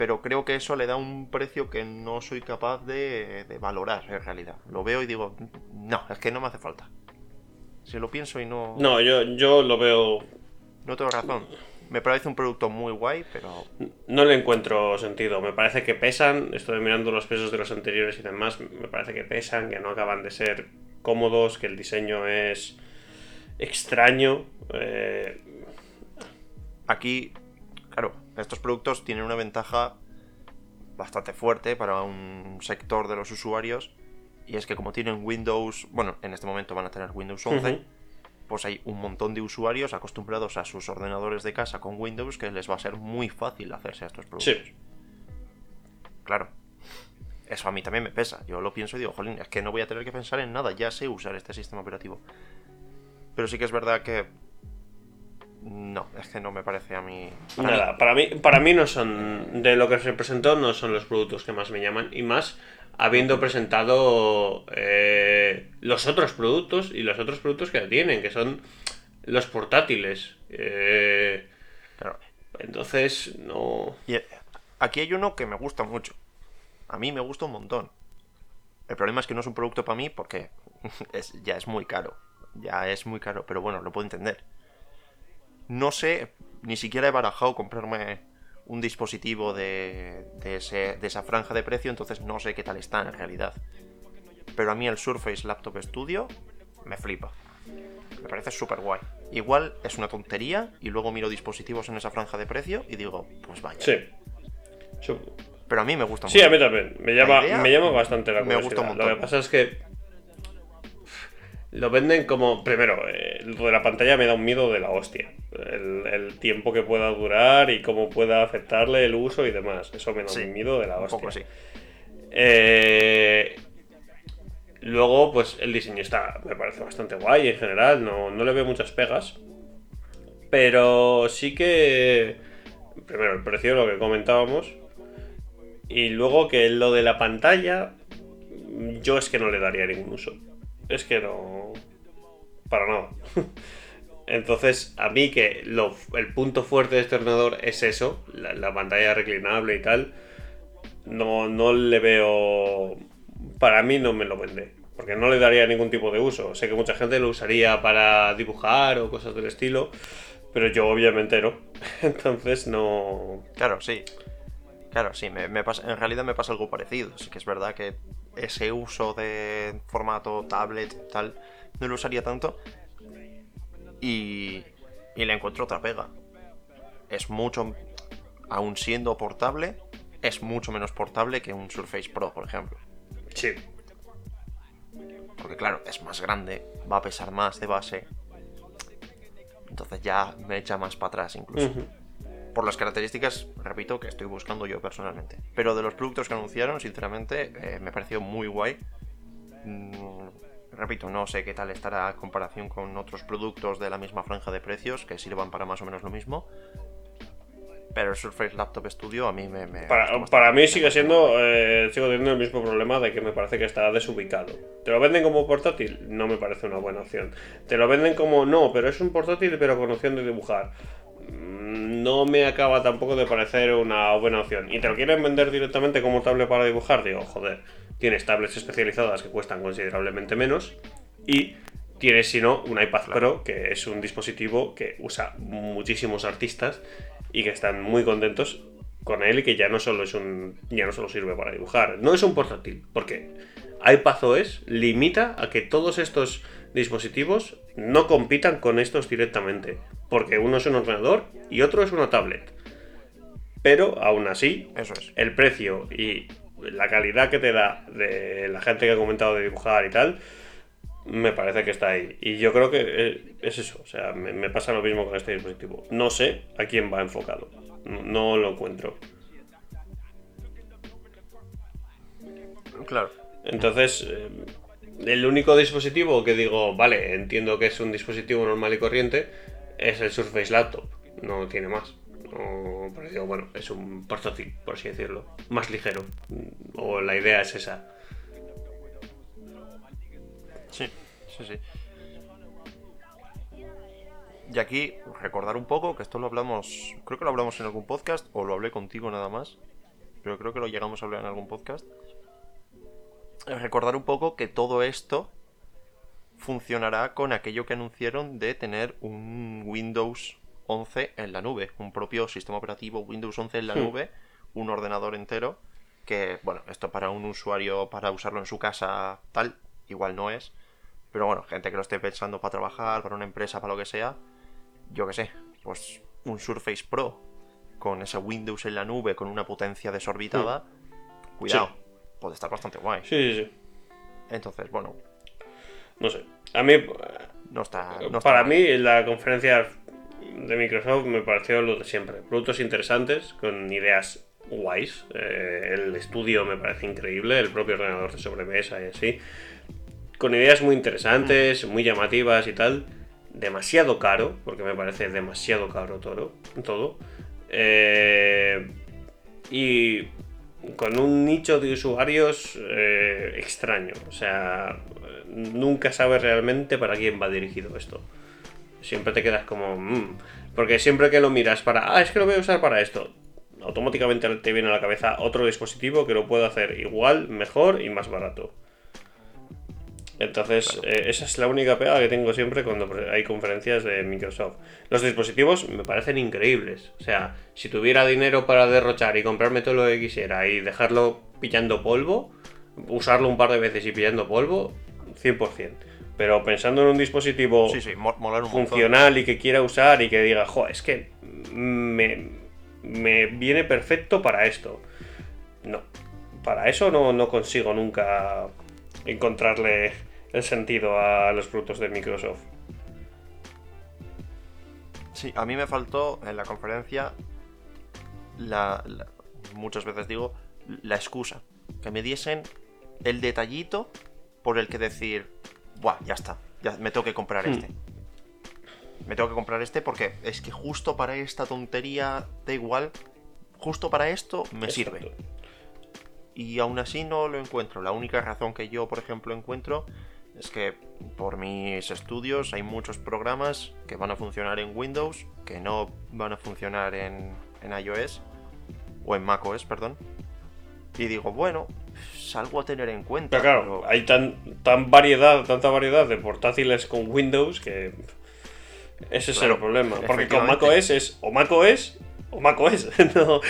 pero creo que eso le da un precio que no soy capaz de, valorar en realidad. Lo veo y digo, no, es que no me hace falta. Si lo pienso y no... No, yo, yo lo veo... No tengo razón. Me parece un producto muy guay, pero... No le encuentro sentido. Me parece que pesan. Estoy mirando los pesos de los anteriores y demás. Me parece que pesan, que no acaban de ser cómodos, que el diseño es extraño. Eh, Aquí, claro, estos productos tienen una ventaja bastante fuerte para un sector de los usuarios y es que como tienen Windows, bueno, en este momento van a tener Windows 11, pues hay un montón de usuarios acostumbrados a sus ordenadores de casa con Windows que les va a ser muy fácil hacerse a estos productos. Sí. Claro. Eso a mí también me pesa. Yo lo pienso y digo, jolín, es que no voy a tener que pensar en nada, ya sé usar este sistema operativo. Pero sí que es verdad que no, es que no me parece a mí. Para Nada, mí... para mí, para mí no son. De lo que se presentó, no son los productos que más me llaman. Y más habiendo presentado eh, los otros productos y los otros productos que tienen, que son los portátiles. Eh, claro. Entonces, no. Eh, aquí hay uno que me gusta mucho. A mí me gusta un montón. El problema es que no es un producto para mí porque ya es muy caro. Ya es muy caro, pero bueno, lo puedo entender. No sé, ni siquiera he barajado comprarme un dispositivo de, esa franja de precio, entonces no sé qué tal está en realidad. Pero a mí el Surface Laptop Studio me flipa. Me parece súper guay. Igual es una tontería y luego miro dispositivos en esa franja de precio y digo, pues vaya. Sí. Pero a mí me gusta mucho. Sí, a mí también. Me llama, me llama bastante la curiosidad. Me gusta un montón. Lo que pasa es que lo venden como, primero, eh, lo de la pantalla me da un miedo de la hostia. El, el tiempo que pueda durar y cómo pueda afectarle el uso y demás. Eso me da Sí, un miedo de la Un hostia. poco. Eh, luego, pues el diseño está, me parece bastante guay en general, no, no le veo muchas pegas. Pero sí que, primero el precio, lo que comentábamos. Y luego que lo de la pantalla, yo es que no le daría ningún uso. Es que no... Para nada. Entonces, a mí que lo- el punto fuerte de este ordenador es eso, la, la pantalla reclinable y tal, no, no le veo... Para mí no me lo vende, porque no le daría ningún tipo de uso. Sé que mucha gente lo usaría para dibujar o cosas del estilo, pero yo obviamente no. Entonces no... Claro, sí. Claro, sí, me, me pasa, en realidad me pasa algo parecido. Sí que es verdad que ese uso de formato tablet, tal, no lo usaría tanto. Y, y le encuentro otra pega. Es mucho, aún siendo portable, es mucho menos portable que un Surface Pro, por ejemplo. Sí. Porque claro, es más grande, va a pesar más de base. Entonces ya me echa más para atrás incluso. Por las características, repito, que estoy buscando yo personalmente. Pero de los productos que anunciaron, sinceramente, eh, me pareció muy guay. Mm, repito, no sé qué tal estará a comparación con otros productos de la misma franja de precios que sirvan para más o menos lo mismo. Pero el Surface Laptop Studio a mí me... Para, para mí sigue siendo, eh, sigo teniendo el mismo problema de que me parece que está desubicado. ¿Te lo venden como portátil? No me parece una buena opción. ¿Te lo venden como no, pero es un portátil pero con opción de dibujar? Mm, No me acaba tampoco de parecer una buena opción. ¿Y te lo quieren vender directamente como tablet para dibujar? Digo, joder, tienes tablets especializadas que cuestan considerablemente menos y tienes, si no, un iPad Pro, que es un dispositivo que usa muchísimos artistas y que están muy contentos con él y que ya no solo es un ya no solo sirve para dibujar no es un portátil porque iPadOS limita a que todos estos dispositivos no compitan con estos directamente porque uno es un ordenador y otro es una tablet pero aún así Eso es. el precio y la calidad que te da de la gente que ha comentado de dibujar y tal, me parece que está ahí. Y yo creo que eh, es eso, o sea, me, me pasa lo mismo con este dispositivo. No sé a quién va enfocado, no, no lo encuentro. Claro. Entonces, eh, el único dispositivo que digo, vale, entiendo que es un dispositivo normal y corriente, es el Surface Laptop, no tiene más. Pero digo, bueno, es un portátil, por así decirlo, más ligero. O la idea es esa. Sí, sí, sí. Y aquí recordar un poco que esto lo hablamos, creo que lo hablamos en algún podcast o lo hablé contigo nada más, pero creo que lo llegamos a hablar en algún podcast. Recordar un poco que todo esto funcionará con aquello que anunciaron de tener un Windows 11 en la nube, un propio sistema operativo Windows 11 en la Hmm. nube, un ordenador entero, que bueno, esto para un usuario para usarlo en su casa tal, igual no es, pero bueno, gente que lo esté pensando para trabajar, para una empresa, para lo que sea, yo que sé, pues un Surface Pro con ese Windows en la nube, con una potencia desorbitada, cuidado, puede estar bastante guay. Sí, sí, sí. Entonces, bueno, No sé. A mí, no está. no está para mal. mí, la conferencia de Microsoft me pareció lo de siempre. Productos interesantes, con ideas guays. Eh, el estudio me parece increíble, el propio ordenador de sobremesa y así. Con ideas muy interesantes, muy llamativas y tal. Demasiado caro, porque me parece demasiado caro todo. todo. Eh, y con un nicho de usuarios eh, extraño. O sea, nunca sabes realmente para quién va dirigido esto. Siempre te quedas como... "Mm", porque siempre que lo miras para... Ah, es que lo voy a usar para esto. Automáticamente te viene a la cabeza otro dispositivo que lo puede hacer igual, mejor y más barato. Entonces, eh, esa es la única pega que tengo siempre cuando hay conferencias de Microsoft. Los dispositivos me parecen increíbles. O sea, si tuviera dinero para derrochar y comprarme todo lo que quisiera y dejarlo pillando polvo, usarlo un par de veces y pillando polvo, 100%. Pero pensando en un dispositivo Sí, sí, un funcional y que quiera usar y que diga, jo, es que me, me viene perfecto para esto. No, para eso no, no consigo nunca encontrarle el sentido a los productos de Microsoft. Sí, a mí me faltó en la conferencia la, la- muchas veces digo la excusa que me diesen el detallito por el que decir, buah, ya está, ya me tengo que comprar Hmm. este. Me tengo que comprar este porque es que justo para esta tontería da igual, justo para esto me sirve. Y aún así no lo encuentro. La única razón que yo, por ejemplo, encuentro es que por mis estudios hay muchos programas que van a funcionar en Windows, que no van a funcionar en, en iOS, o en macOS, perdón. Y digo, bueno, es algo a tener en cuenta. Pero claro, hay tan, tan variedad, tanta variedad de portátiles con Windows que ese es Claro, el problema. Porque con macOS es o macOS o macOS. no,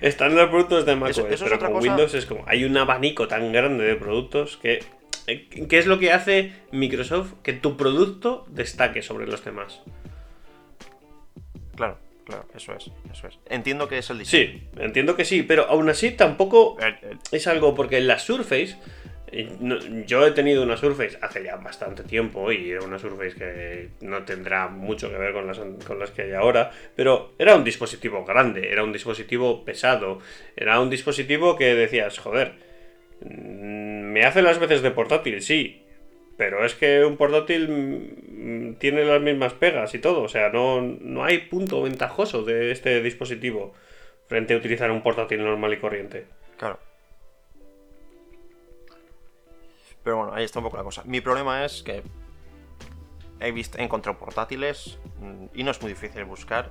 están los productos de macOS, Eso- eso es pero con cosa- Windows es como hay un abanico tan grande de productos que ¿qué es lo que hace Microsoft que tu producto destaque sobre los demás? Claro, claro, eso es, eso es. Entiendo que es el diseño. Sí, entiendo que sí, pero aún así tampoco El- el- es algo porque la Surface eh, yo he tenido una Surface hace ya bastante tiempo y era una Surface que no tendrá mucho que ver con las, con las que hay ahora, pero era un dispositivo grande, era un dispositivo pesado, era un dispositivo que decías, joder, me hace las veces de portátil, sí, pero es que un portátil mm, tiene las mismas pegas y todo, o sea, no, no hay punto ventajoso de este dispositivo frente a utilizar un portátil normal y corriente. Claro. Pero bueno, ahí está un poco la cosa. Mi problema es que he visto, he encontrado portátiles mm, y no es muy difícil buscar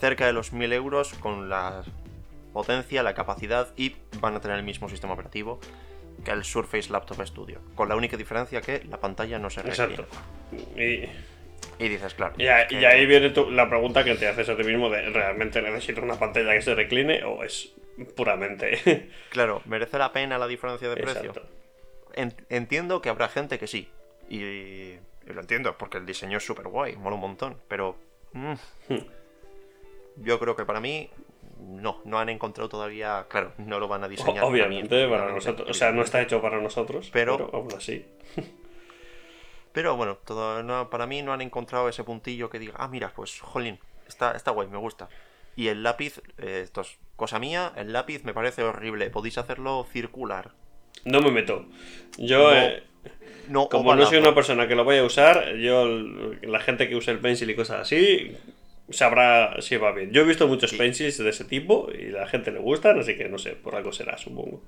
cerca de los 1000 euros con la potencia, la capacidad y van a tener el mismo sistema operativo que el Surface Laptop Studio. Con la única diferencia que la pantalla no se reclina. Exacto. Y, Y dices, claro. y a- que- y ahí viene tu- la pregunta que te haces a ti mismo de ¿realmente necesito una pantalla que se recline o es puramente... Claro, ¿merece la pena la diferencia de precio? En- entiendo que habrá gente que sí. Y, y lo entiendo, porque el diseño es súper guay, mola un montón. Pero. mm, Hmm. yo creo que para mí. No, no han encontrado todavía. Claro, no lo van a diseñar. O- Obviamente, para nosotros. O sea, no está hecho para nosotros, pero, Pero- aún así. Pero bueno, todo, no, para mí no han encontrado ese puntillo que diga, ah, mira, pues, jolín, está, está guay, me gusta. Y el lápiz, eh, esto es cosa mía, el lápiz me parece horrible. Podéis hacerlo circular. No me meto. Yo, No, eh, No, como no soy una persona que lo vaya a usar, yo, la gente que usa el pencil y cosas así, sabrá si va bien. Yo he visto muchos pencils de ese tipo y la gente le gustan, así que no sé, por algo será, supongo.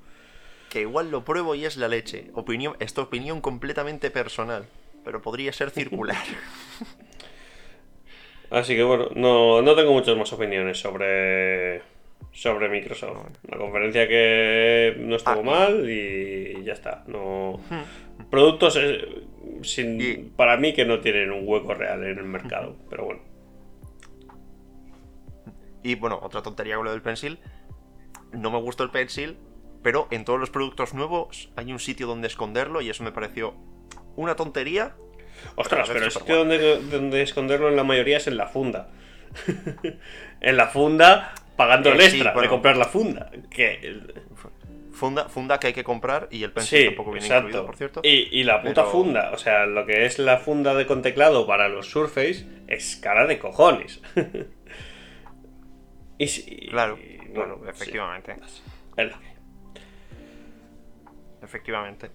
Que igual lo pruebo y es la leche. Opinión, esta opinión completamente personal. Pero podría ser circular. Así que bueno, no, no tengo muchas más opiniones sobre, sobre Microsoft. La conferencia que no estuvo Ah, mal y ya está. No, productos eh, sin, para mí que no tienen un hueco real en el mercado, pero bueno. Y bueno, otra tontería con lo del pencil. No me gustó el pencil, pero en todos los productos nuevos hay un sitio donde esconderlo y eso me pareció una tontería. Ostras, Pero pero el sitio donde, donde esconderlo en la mayoría es en la funda. en la funda, pagando el Eh, sí, extra de bueno. comprar la funda. Que, Funda, funda que hay que comprar y el pencil sí, tampoco viene exacto. incluido, por cierto. Y, y la puta Pero- funda, o sea, lo que es la funda de con teclado para los Surface es cara de cojones. y si- Claro, y, claro, sí, efectivamente. es lo que- Efectivamente.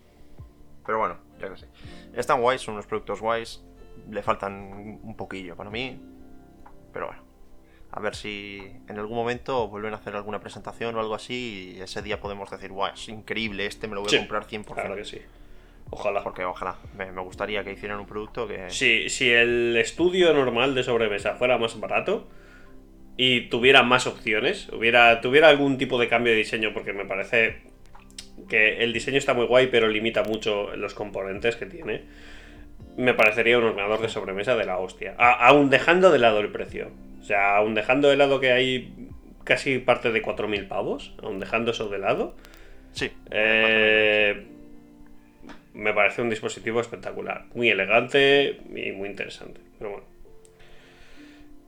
Pero bueno, ya que sé. Están guays, son unos productos guays. Le faltan un poquillo para mí. Pero bueno. A ver si en algún momento vuelven a hacer alguna presentación o algo así y ese día podemos decir, guau, es increíble, este me lo voy Sí, a comprar 100%. Claro que sí. Ojalá. Porque ojalá, me, me gustaría que hicieran un producto que... Si, si el estudio normal de sobremesa fuera más barato y tuviera más opciones, hubiera, tuviera algún tipo de cambio de diseño, porque me parece que el diseño está muy guay, pero limita mucho los componentes que tiene, me parecería un ordenador de sobremesa de la hostia. A- aún dejando de lado el precio. O sea, aún dejando de lado que hay casi parte de 4.000 pavos, aún dejando eso de lado, Sí. eh, me parece un dispositivo espectacular, muy elegante y muy interesante. Pero bueno.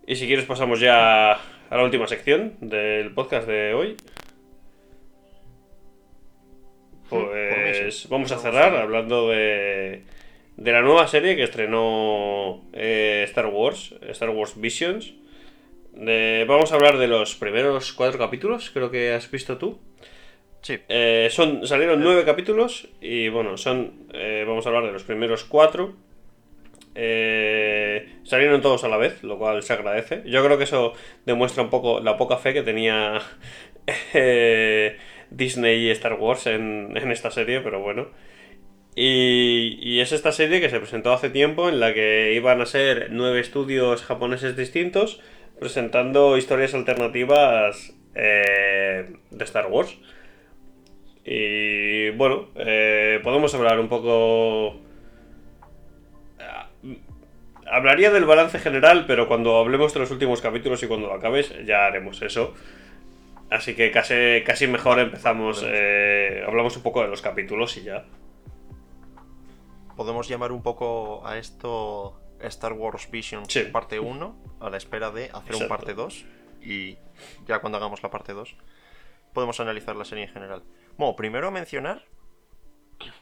Y si quieres pasamos ya a la última sección del podcast de hoy. mí Pues vamos a cerrar hablando de, de la nueva serie que estrenó eh, Star Wars, Star Wars Visions. vamos a hablar de los primeros cuatro capítulos, creo que has visto tú. Sí. Eh, son, salieron nueve capítulos y bueno, son, eh, vamos a hablar de los primeros cuatro. Salieron todos a la vez, lo cual se agradece. Yo creo que eso demuestra un poco la poca fe que tenía Disney y Star Wars en, esta serie, pero bueno. Y, es esta serie que se presentó hace tiempo en la que iban a ser nueve estudios japoneses distintos presentando historias alternativas eh, de Star Wars. Y bueno, eh, podemos hablar un poco... Eh, hablaría del balance general, pero cuando hablemos de los últimos capítulos y cuando lo acabes ya haremos eso. Así que casi, casi mejor empezamos, hablamos un poco de los capítulos y ya podemos llamar un poco a esto Star Wars Vision parte 1, a la espera de hacer un parte 2. Y ya cuando hagamos la parte 2, podemos analizar la serie en general. Bueno, primero mencionar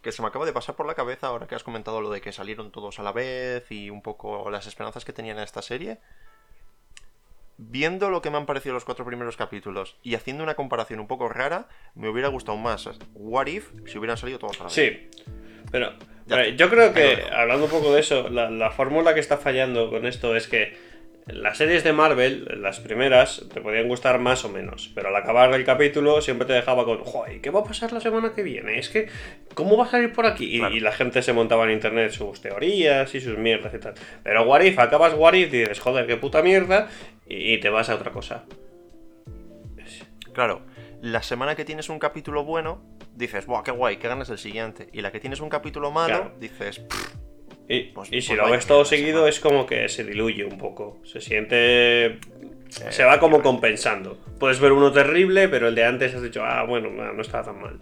que se me acaba de pasar por la cabeza ahora que has comentado lo de que salieron todos a la vez y un poco las esperanzas que tenían en esta serie. Viendo lo que me han parecido los cuatro primeros capítulos y haciendo una comparación un poco rara, me hubiera gustado más What If si hubieran salido todos a la vez. Sí, pero yo creo que, hablando un poco de eso, la, fórmula que está fallando con esto es que las series de Marvel, las primeras, te podían gustar más o menos, pero al acabar el capítulo siempre te dejaba con, joder, ¿qué va a pasar la semana que viene? Es que, ¿cómo va a salir por aquí? Y, la gente se montaba en internet sus teorías y sus mierdas y tal. Pero What If, acabas What If y dices, joder, qué puta mierda, y te vas a otra cosa. Claro, la semana que tienes un capítulo bueno, dices, ¡buah, qué guay! ¿Qué ganas el siguiente? Y la que tienes un capítulo malo, dices, y, pues, y, si pues lo ves todo seguido es como que se diluye un poco. Se siente... se va como compensando. Puedes ver uno terrible, pero el de antes has dicho, ah, bueno, no, está tan mal.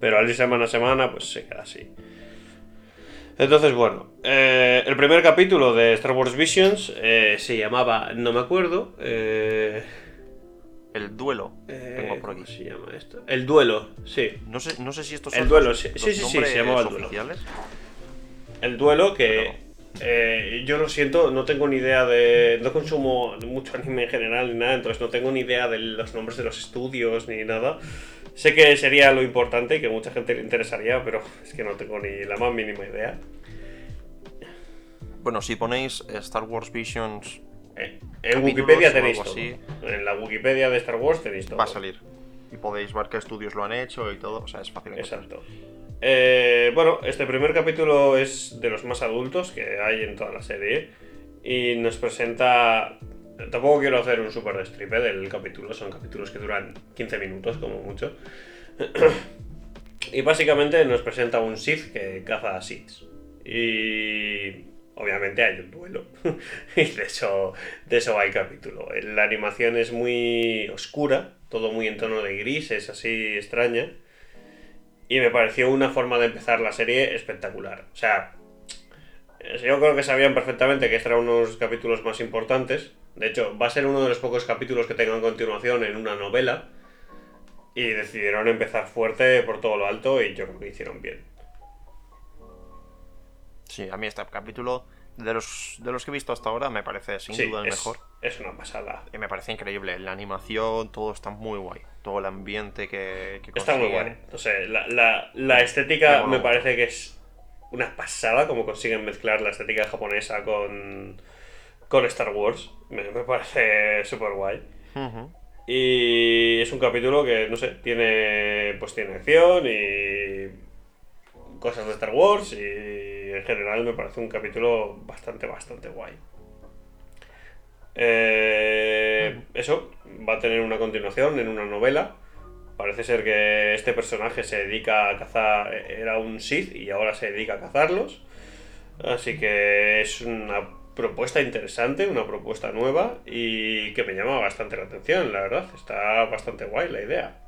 Pero al ir semana a semana, pues se queda así. Entonces, bueno, eh, el primer capítulo de Star Wars Visions eh, se llamaba, no me acuerdo, eh, el duelo. Eh, por aquí. ¿Cómo se llama esto? El duelo, sí. No sé, no sé si estos son El duelo, sí, sí, sí, se llamaba el duelo. El duelo que eh, yo lo siento, no tengo ni idea de. No consumo mucho anime en general ni nada, entonces no tengo ni idea de los nombres de los estudios ni nada. Sé que sería lo importante y que mucha gente le interesaría, pero es que no tengo ni la más mínima idea. Bueno, si ponéis Star Wars Visions eh, en Wikipedia tenéis todo. En la Wikipedia de Star Wars tenéis todo. Va a salir. Y podéis ver qué estudios lo han hecho y todo. O sea, es fácil. Exacto. Eh, bueno, este primer capítulo es de los más adultos que hay en toda la serie. Y nos presenta. Tampoco quiero hacer un super destripe del capítulo. Son capítulos que duran 15 minutos, como mucho. y básicamente nos presenta un Sith que caza a Siths. Y obviamente hay un duelo. y de eso, de eso hay capítulo. La animación es muy oscura, todo muy en tono de gris, es así extraña. Y me pareció una forma de empezar la serie espectacular. O sea, yo creo que sabían perfectamente que estos eran unos capítulos más importantes. De hecho, va a ser uno de los pocos capítulos que tengan continuación en una novela. Y decidieron empezar fuerte por todo lo alto y yo creo que hicieron bien. Sí, a mí este capítulo, de los, de los que he visto hasta ahora, me parece sin duda el mejor. Es una pasada. Y me parece increíble. La animación, todo está muy guay. Todo el ambiente que, que Está muy guay. O sea, la, la, estética me parece que es una pasada como consiguen mezclar la estética japonesa con, con Star Wars. Me, parece súper guay. Y es un capítulo que, no sé, tiene pues tiene acción y cosas de Star Wars y en general me parece un capítulo bastante, bastante guay. Eh, eso va a tener una continuación en una novela. Parece ser que este personaje se dedica a cazar, era un Sith y ahora se dedica a cazarlos. Así que es una propuesta interesante, una propuesta nueva y que me llama bastante la atención, la verdad. Está bastante guay la idea.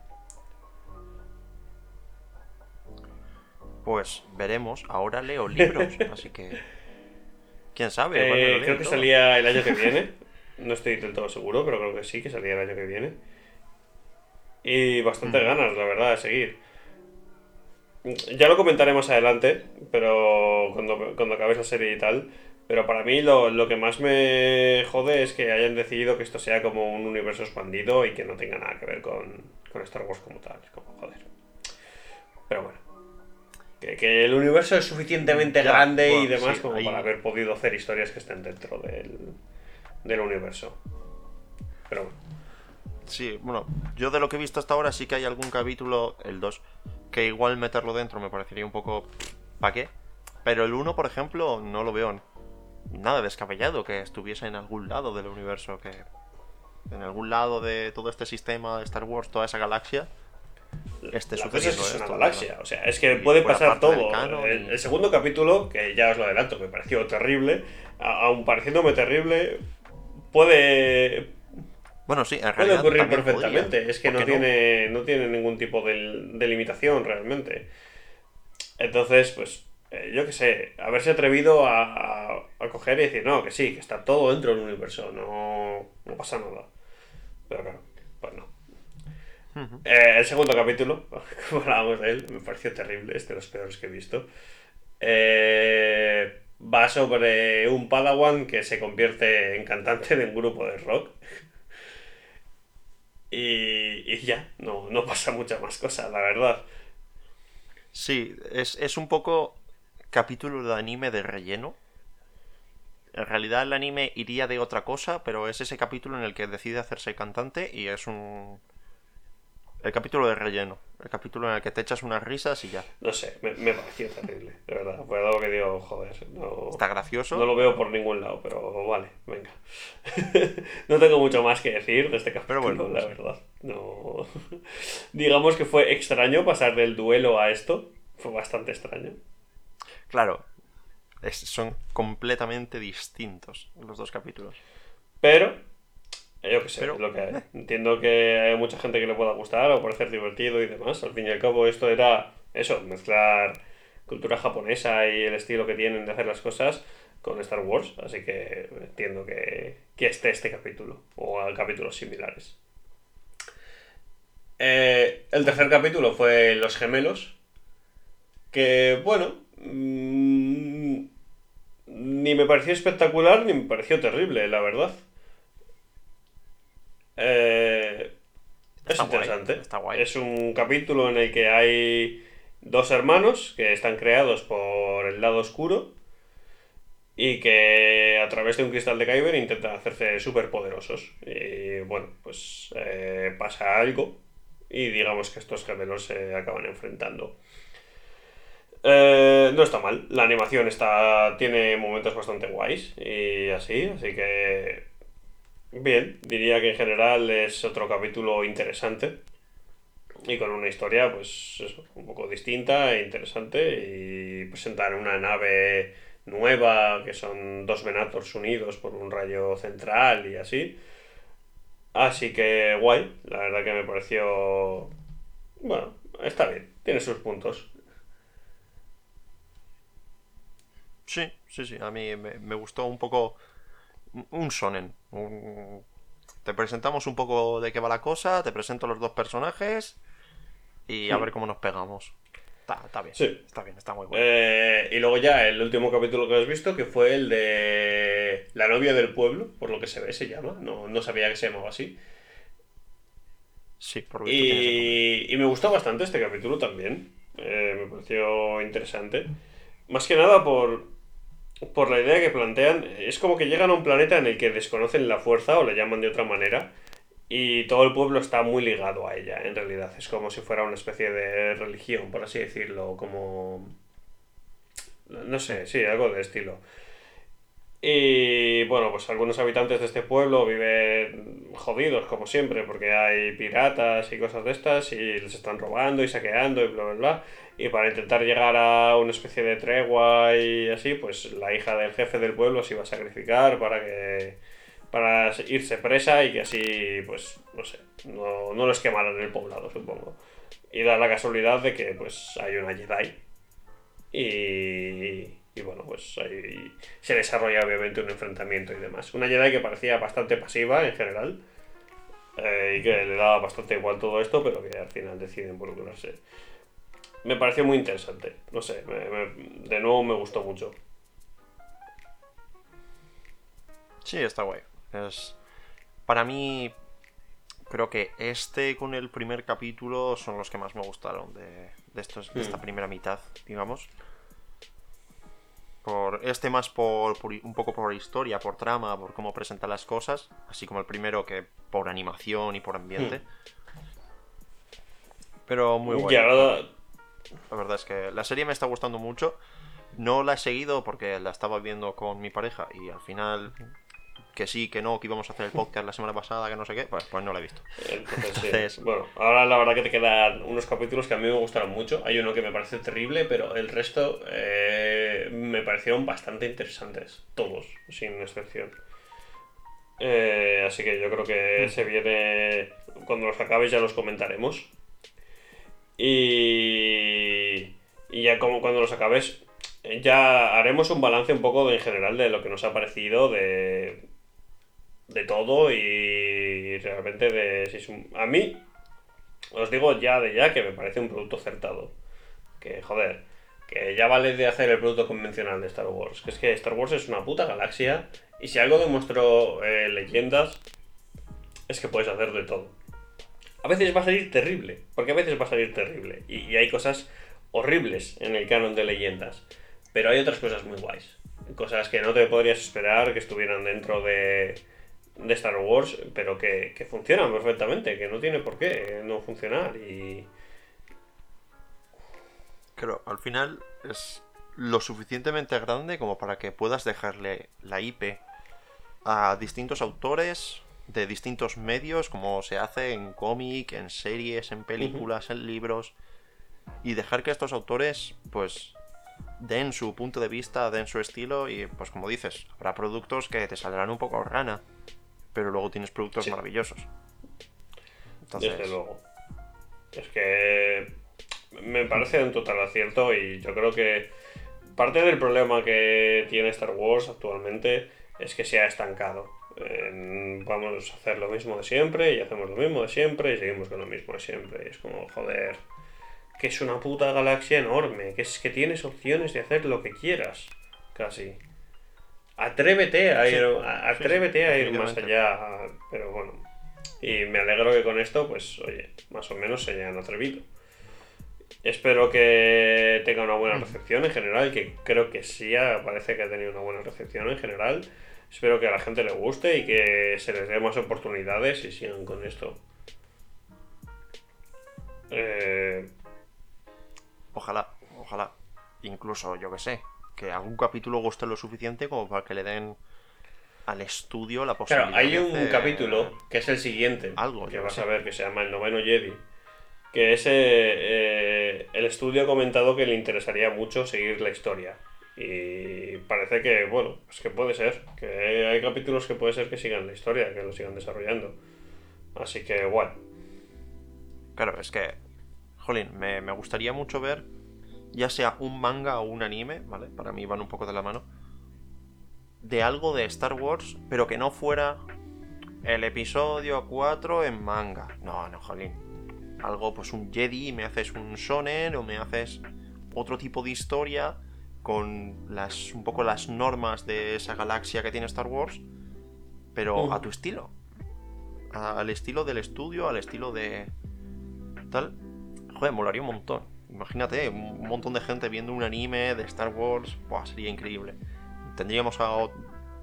Pues veremos. Ahora leo libros, así que. ¿Quién sabe? Eh, creo que salía el año que viene. No estoy del todo seguro, pero creo que sí, que salía el año que viene. Y bastante mm. ganas, la verdad, de seguir. ya lo comentaré más adelante, pero cuando, cuando acabes la serie y tal. Pero para mí lo, lo, que más me jode es que hayan decidido que esto sea como un universo expandido y que no tenga nada que ver con, con Star Wars como tal. Es como, joder. Pero bueno. Que, que el universo es suficientemente Ya, grande y bueno, demás sí, como ahí- para haber podido hacer historias que estén dentro del, del universo. Pero bueno. Sí, bueno, yo de lo que he visto hasta ahora sí que hay algún capítulo, el 2, que igual meterlo dentro me parecería un poco... ¿Para qué? Pero el 1, por ejemplo, no lo veo nada descabellado que estuviese en algún lado del universo, que en algún lado de todo este sistema de Star Wars, toda esa galaxia, La cosa es que es una galaxia, o sea, es que puede pasar todo. El, segundo capítulo, que ya os lo adelanto, me pareció terrible, aun pareciéndome terrible, puede, Bueno, sí, en puede ocurrir perfectamente. Es que ¿Por no tiene, no tiene ningún tipo de, de limitación realmente. Entonces, pues, eh, yo qué sé, haberse atrevido a, a- a coger y decir, no, que sí, que está todo dentro del universo, no, no pasa nada. Pero claro, pues no. Eh, el segundo capítulo, como hablábamos de él, me pareció terrible, es de los peores que he visto. Eh, va sobre un Padawan que se convierte en cantante de un grupo de rock. Y, y ya, no, no pasa mucha más cosa, la verdad. Sí, es, es un poco capítulo de anime de relleno. En realidad el anime iría de otra cosa, pero es ese capítulo en el que decide hacerse cantante y es un... El capítulo de relleno. El capítulo en el que te echas unas risas y ya. No sé, me, me pareció terrible, de verdad. Fue algo que digo, joder, no, Está gracioso. no lo veo por ningún lado, pero vale, venga. no tengo mucho más que decir de este capítulo, Pero bueno, la sí. verdad. No. Digamos que fue extraño pasar del duelo a esto. Fue bastante extraño. Claro. es- son completamente distintos los dos capítulos. Pero, yo qué sé, Pero, lo que hay. Entiendo que hay mucha gente que le pueda gustar o parecer divertido y demás. Al fin y al cabo, esto era eso, mezclar cultura japonesa y el estilo que tienen de hacer las cosas con Star Wars. Así que entiendo que, que esté este capítulo o a capítulos similares. Eh, el tercer capítulo fue Los Gemelos. Que, bueno, mm, ni me pareció espectacular ni me pareció terrible, la verdad. Eh, es guay, interesante. está guay. Es un capítulo en el que hay dos hermanos que están creados por el lado oscuro y que a través de un cristal de Kyber intentan hacerse súper poderosos. Y bueno, pues eh, pasa algo y digamos que estos gemelos se acaban enfrentando. Eh, no está mal, la animación está tiene momentos bastante guays y así, así que bien, diría que en general es otro capítulo interesante y con una historia pues un poco distinta e interesante y presentan una nave nueva que son dos Venators unidos por un rayo central y así. Así que guay, la verdad que me pareció bueno, está bien, tiene sus puntos. Sí, sí, sí. A mí me, me gustó un poco. Un sonen. un- Te presentamos un poco de qué va la cosa, te presento los dos personajes y a Hmm. ver cómo nos pegamos. Está, está bien. Sí. Está bien, está muy bueno. Eh, y luego ya el último capítulo que has visto, que fue el de La novia del pueblo, por lo que se ve se llama, no, no sabía que se llamaba así. Sí, por lo. Y, y me gustó bastante este capítulo también, Eh, me pareció interesante. Más que nada por, por la idea que plantean, es como que llegan a un planeta en el que desconocen la fuerza o le llaman de otra manera. Y todo el pueblo está muy ligado a ella, en realidad. Es como si fuera una especie de religión, por así decirlo, como... No sé, sí, algo de estilo. Y bueno, pues algunos habitantes de este pueblo viven jodidos, como siempre, porque hay piratas y cosas de estas, y les están robando y saqueando y bla, bla, bla. Y para intentar llegar a una especie de tregua y así, pues la hija del jefe del pueblo se iba a sacrificar para que para irse presa y que así, pues, no sé, no, no los quemaran el poblado, supongo. Y da la casualidad de que, pues, hay una Jedi. Y, y bueno, pues ahí se desarrolla obviamente un enfrentamiento y demás. Una Jedi que parecía bastante pasiva en general. eh, y que le daba bastante igual todo esto, pero que al final decide involucrarse. me pareció muy interesante. No sé, de nuevo me gustó mucho. Sí, está guay. Es... Para mí, creo que este con el primer capítulo son los que más me gustaron de, de, estos, de esta hmm. primera mitad, digamos. Por, este más por, un poco por historia, por trama, por cómo presenta las cosas, así como el primero que por animación y por ambiente. Hmm. Pero muy bueno. La verdad es que la serie me está gustando mucho. No la he seguido porque la estaba viendo con mi pareja y al final que sí, que no, que íbamos a hacer el podcast la semana pasada, que no sé qué, pues, pues no la he visto. Entonces, Bueno, ahora la verdad que te quedan unos capítulos que a mí me gustaron mucho. Hay uno que me parece terrible, pero el resto eh, me parecieron bastante interesantes. Todos, sin excepción. Eh, así que yo creo que mm. se viene. Cuando los acabes ya los comentaremos. Y. Y ya como cuando los acabes, ya haremos un balance un poco en general de lo que nos ha parecido, de de todo y realmente de si es un... A mí, os digo ya de ya que me parece un producto acertado. Que, joder, que ya vale de hacer el producto convencional de Star Wars. Que es que Star Wars es una puta galaxia y si algo demostró eh, leyendas es que puedes hacer de todo. A veces va a salir terrible, porque a veces va a salir terrible. Y, y hay cosas horribles en el canon de leyendas. Pero hay otras cosas muy guays. Cosas que no te podrías esperar que estuvieran dentro de, de Star Wars, pero que, que funcionan perfectamente, que no tiene por qué no funcionar y... Claro, al final es lo suficientemente grande como para que puedas dejarle la IP a distintos autores de distintos medios, como se hace en cómic, en series, en películas, en libros, y dejar que estos autores, pues, den su punto de vista, den su estilo, y pues como dices, habrá productos que te saldrán un poco rana, pero luego tienes productos maravillosos. Desde luego. Es que me parece un total acierto y yo creo que parte del problema que tiene Star Wars actualmente es que se ha estancado. vamos a hacer lo mismo de siempre y hacemos lo mismo de siempre y seguimos con lo mismo de siempre. Y es como, joder, que es una puta galaxia enorme, que es que tienes opciones de hacer lo que quieras, casi. Atrévete a ir, atrévete a ir más allá, pero bueno. Y me alegro que con esto, pues, oye, más o menos se hayan atrevido. Espero que tenga una buena mm. recepción en general, que creo que sí, parece que ha tenido una buena recepción en general. Espero que a la gente le guste y que se les dé más oportunidades y sigan con esto. Eh, ojalá, ojalá. Incluso, yo que sé, que algún capítulo guste lo suficiente como para que le den al estudio la posibilidad. Claro, hay un capítulo que es el siguiente, algo que vas a ver que se llama El Noveno Jedi, que ese eh, el estudio ha comentado que le interesaría mucho seguir la historia. Y parece que, bueno, es que puede ser, que hay capítulos que puede ser que sigan la historia, que lo sigan desarrollando. Así que, bueno. Claro, es que, jolín, me, me gustaría mucho ver ya sea un manga o un anime, ¿vale? Para mí van un poco de la mano, de algo de Star Wars, pero que no fuera el episodio 4 en manga. No, no, jolín. Algo, pues un Jedi, me haces un Shonen o me haces otro tipo de historia con las un poco las normas de esa galaxia que tiene Star Wars, pero a tu estilo. al estilo del estudio, al estilo de tal. Joder, molaría un montón. Imagínate, un montón de gente viendo un anime de Star Wars, Buah, sería increíble. Tendríamos a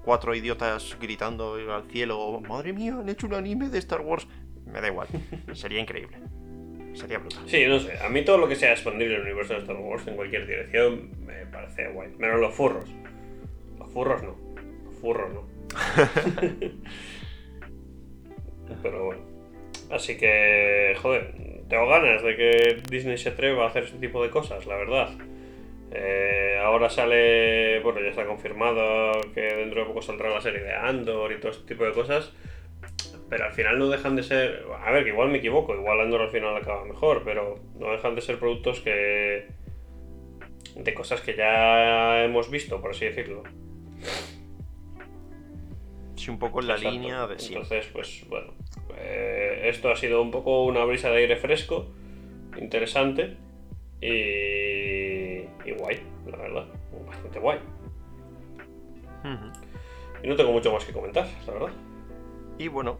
cuatro idiotas gritando al cielo, madre mía, han hecho un anime de Star Wars. Me da igual, sería increíble. Sería brutal. Sí, no sé, a mí todo lo que sea expandir el universo de Star Wars en cualquier dirección me parece guay. Menos los furros. Los furros no. Los furros no. Pero bueno. Así que, joder, tengo ganas de que Disney se atreva a hacer este tipo de cosas, la verdad. Eh, ahora sale, bueno, ya está confirmado que dentro de poco saldrá la serie de Andor y todo este tipo de cosas. Pero al final no dejan de ser. A ver, que igual me equivoco, igual Andor al final acaba mejor, pero no dejan de ser productos que. de cosas que ya hemos visto, por así decirlo. Sí, un poco en la línea de Entonces, pues bueno, eh, esto ha sido un poco una brisa de aire fresco, interesante. Y, y guay, la verdad. Bastante guay. Y no tengo mucho más que comentar, la verdad. Y bueno,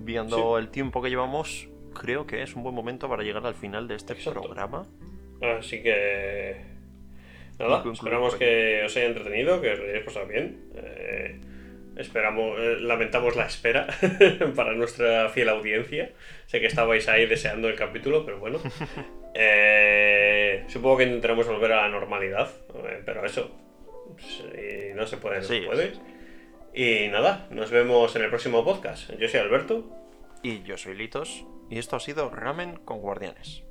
viendo el tiempo que llevamos, creo que es un buen momento para llegar al final de este Exacto. programa. Así que. Nada, esperamos que os haya entretenido, que os lo hayáis pasado bien. Eh, esperamos, eh, lamentamos la espera para nuestra fiel audiencia. Sé que estabais ahí deseando el capítulo, pero bueno. Eh, supongo que intentaremos volver a la normalidad, pero eso. Si no se puede, no Sí, se puede. Y nada, nos vemos en el próximo podcast. Yo soy Alberto. Y yo soy Litos, y esto ha sido Ramen con Guardianes.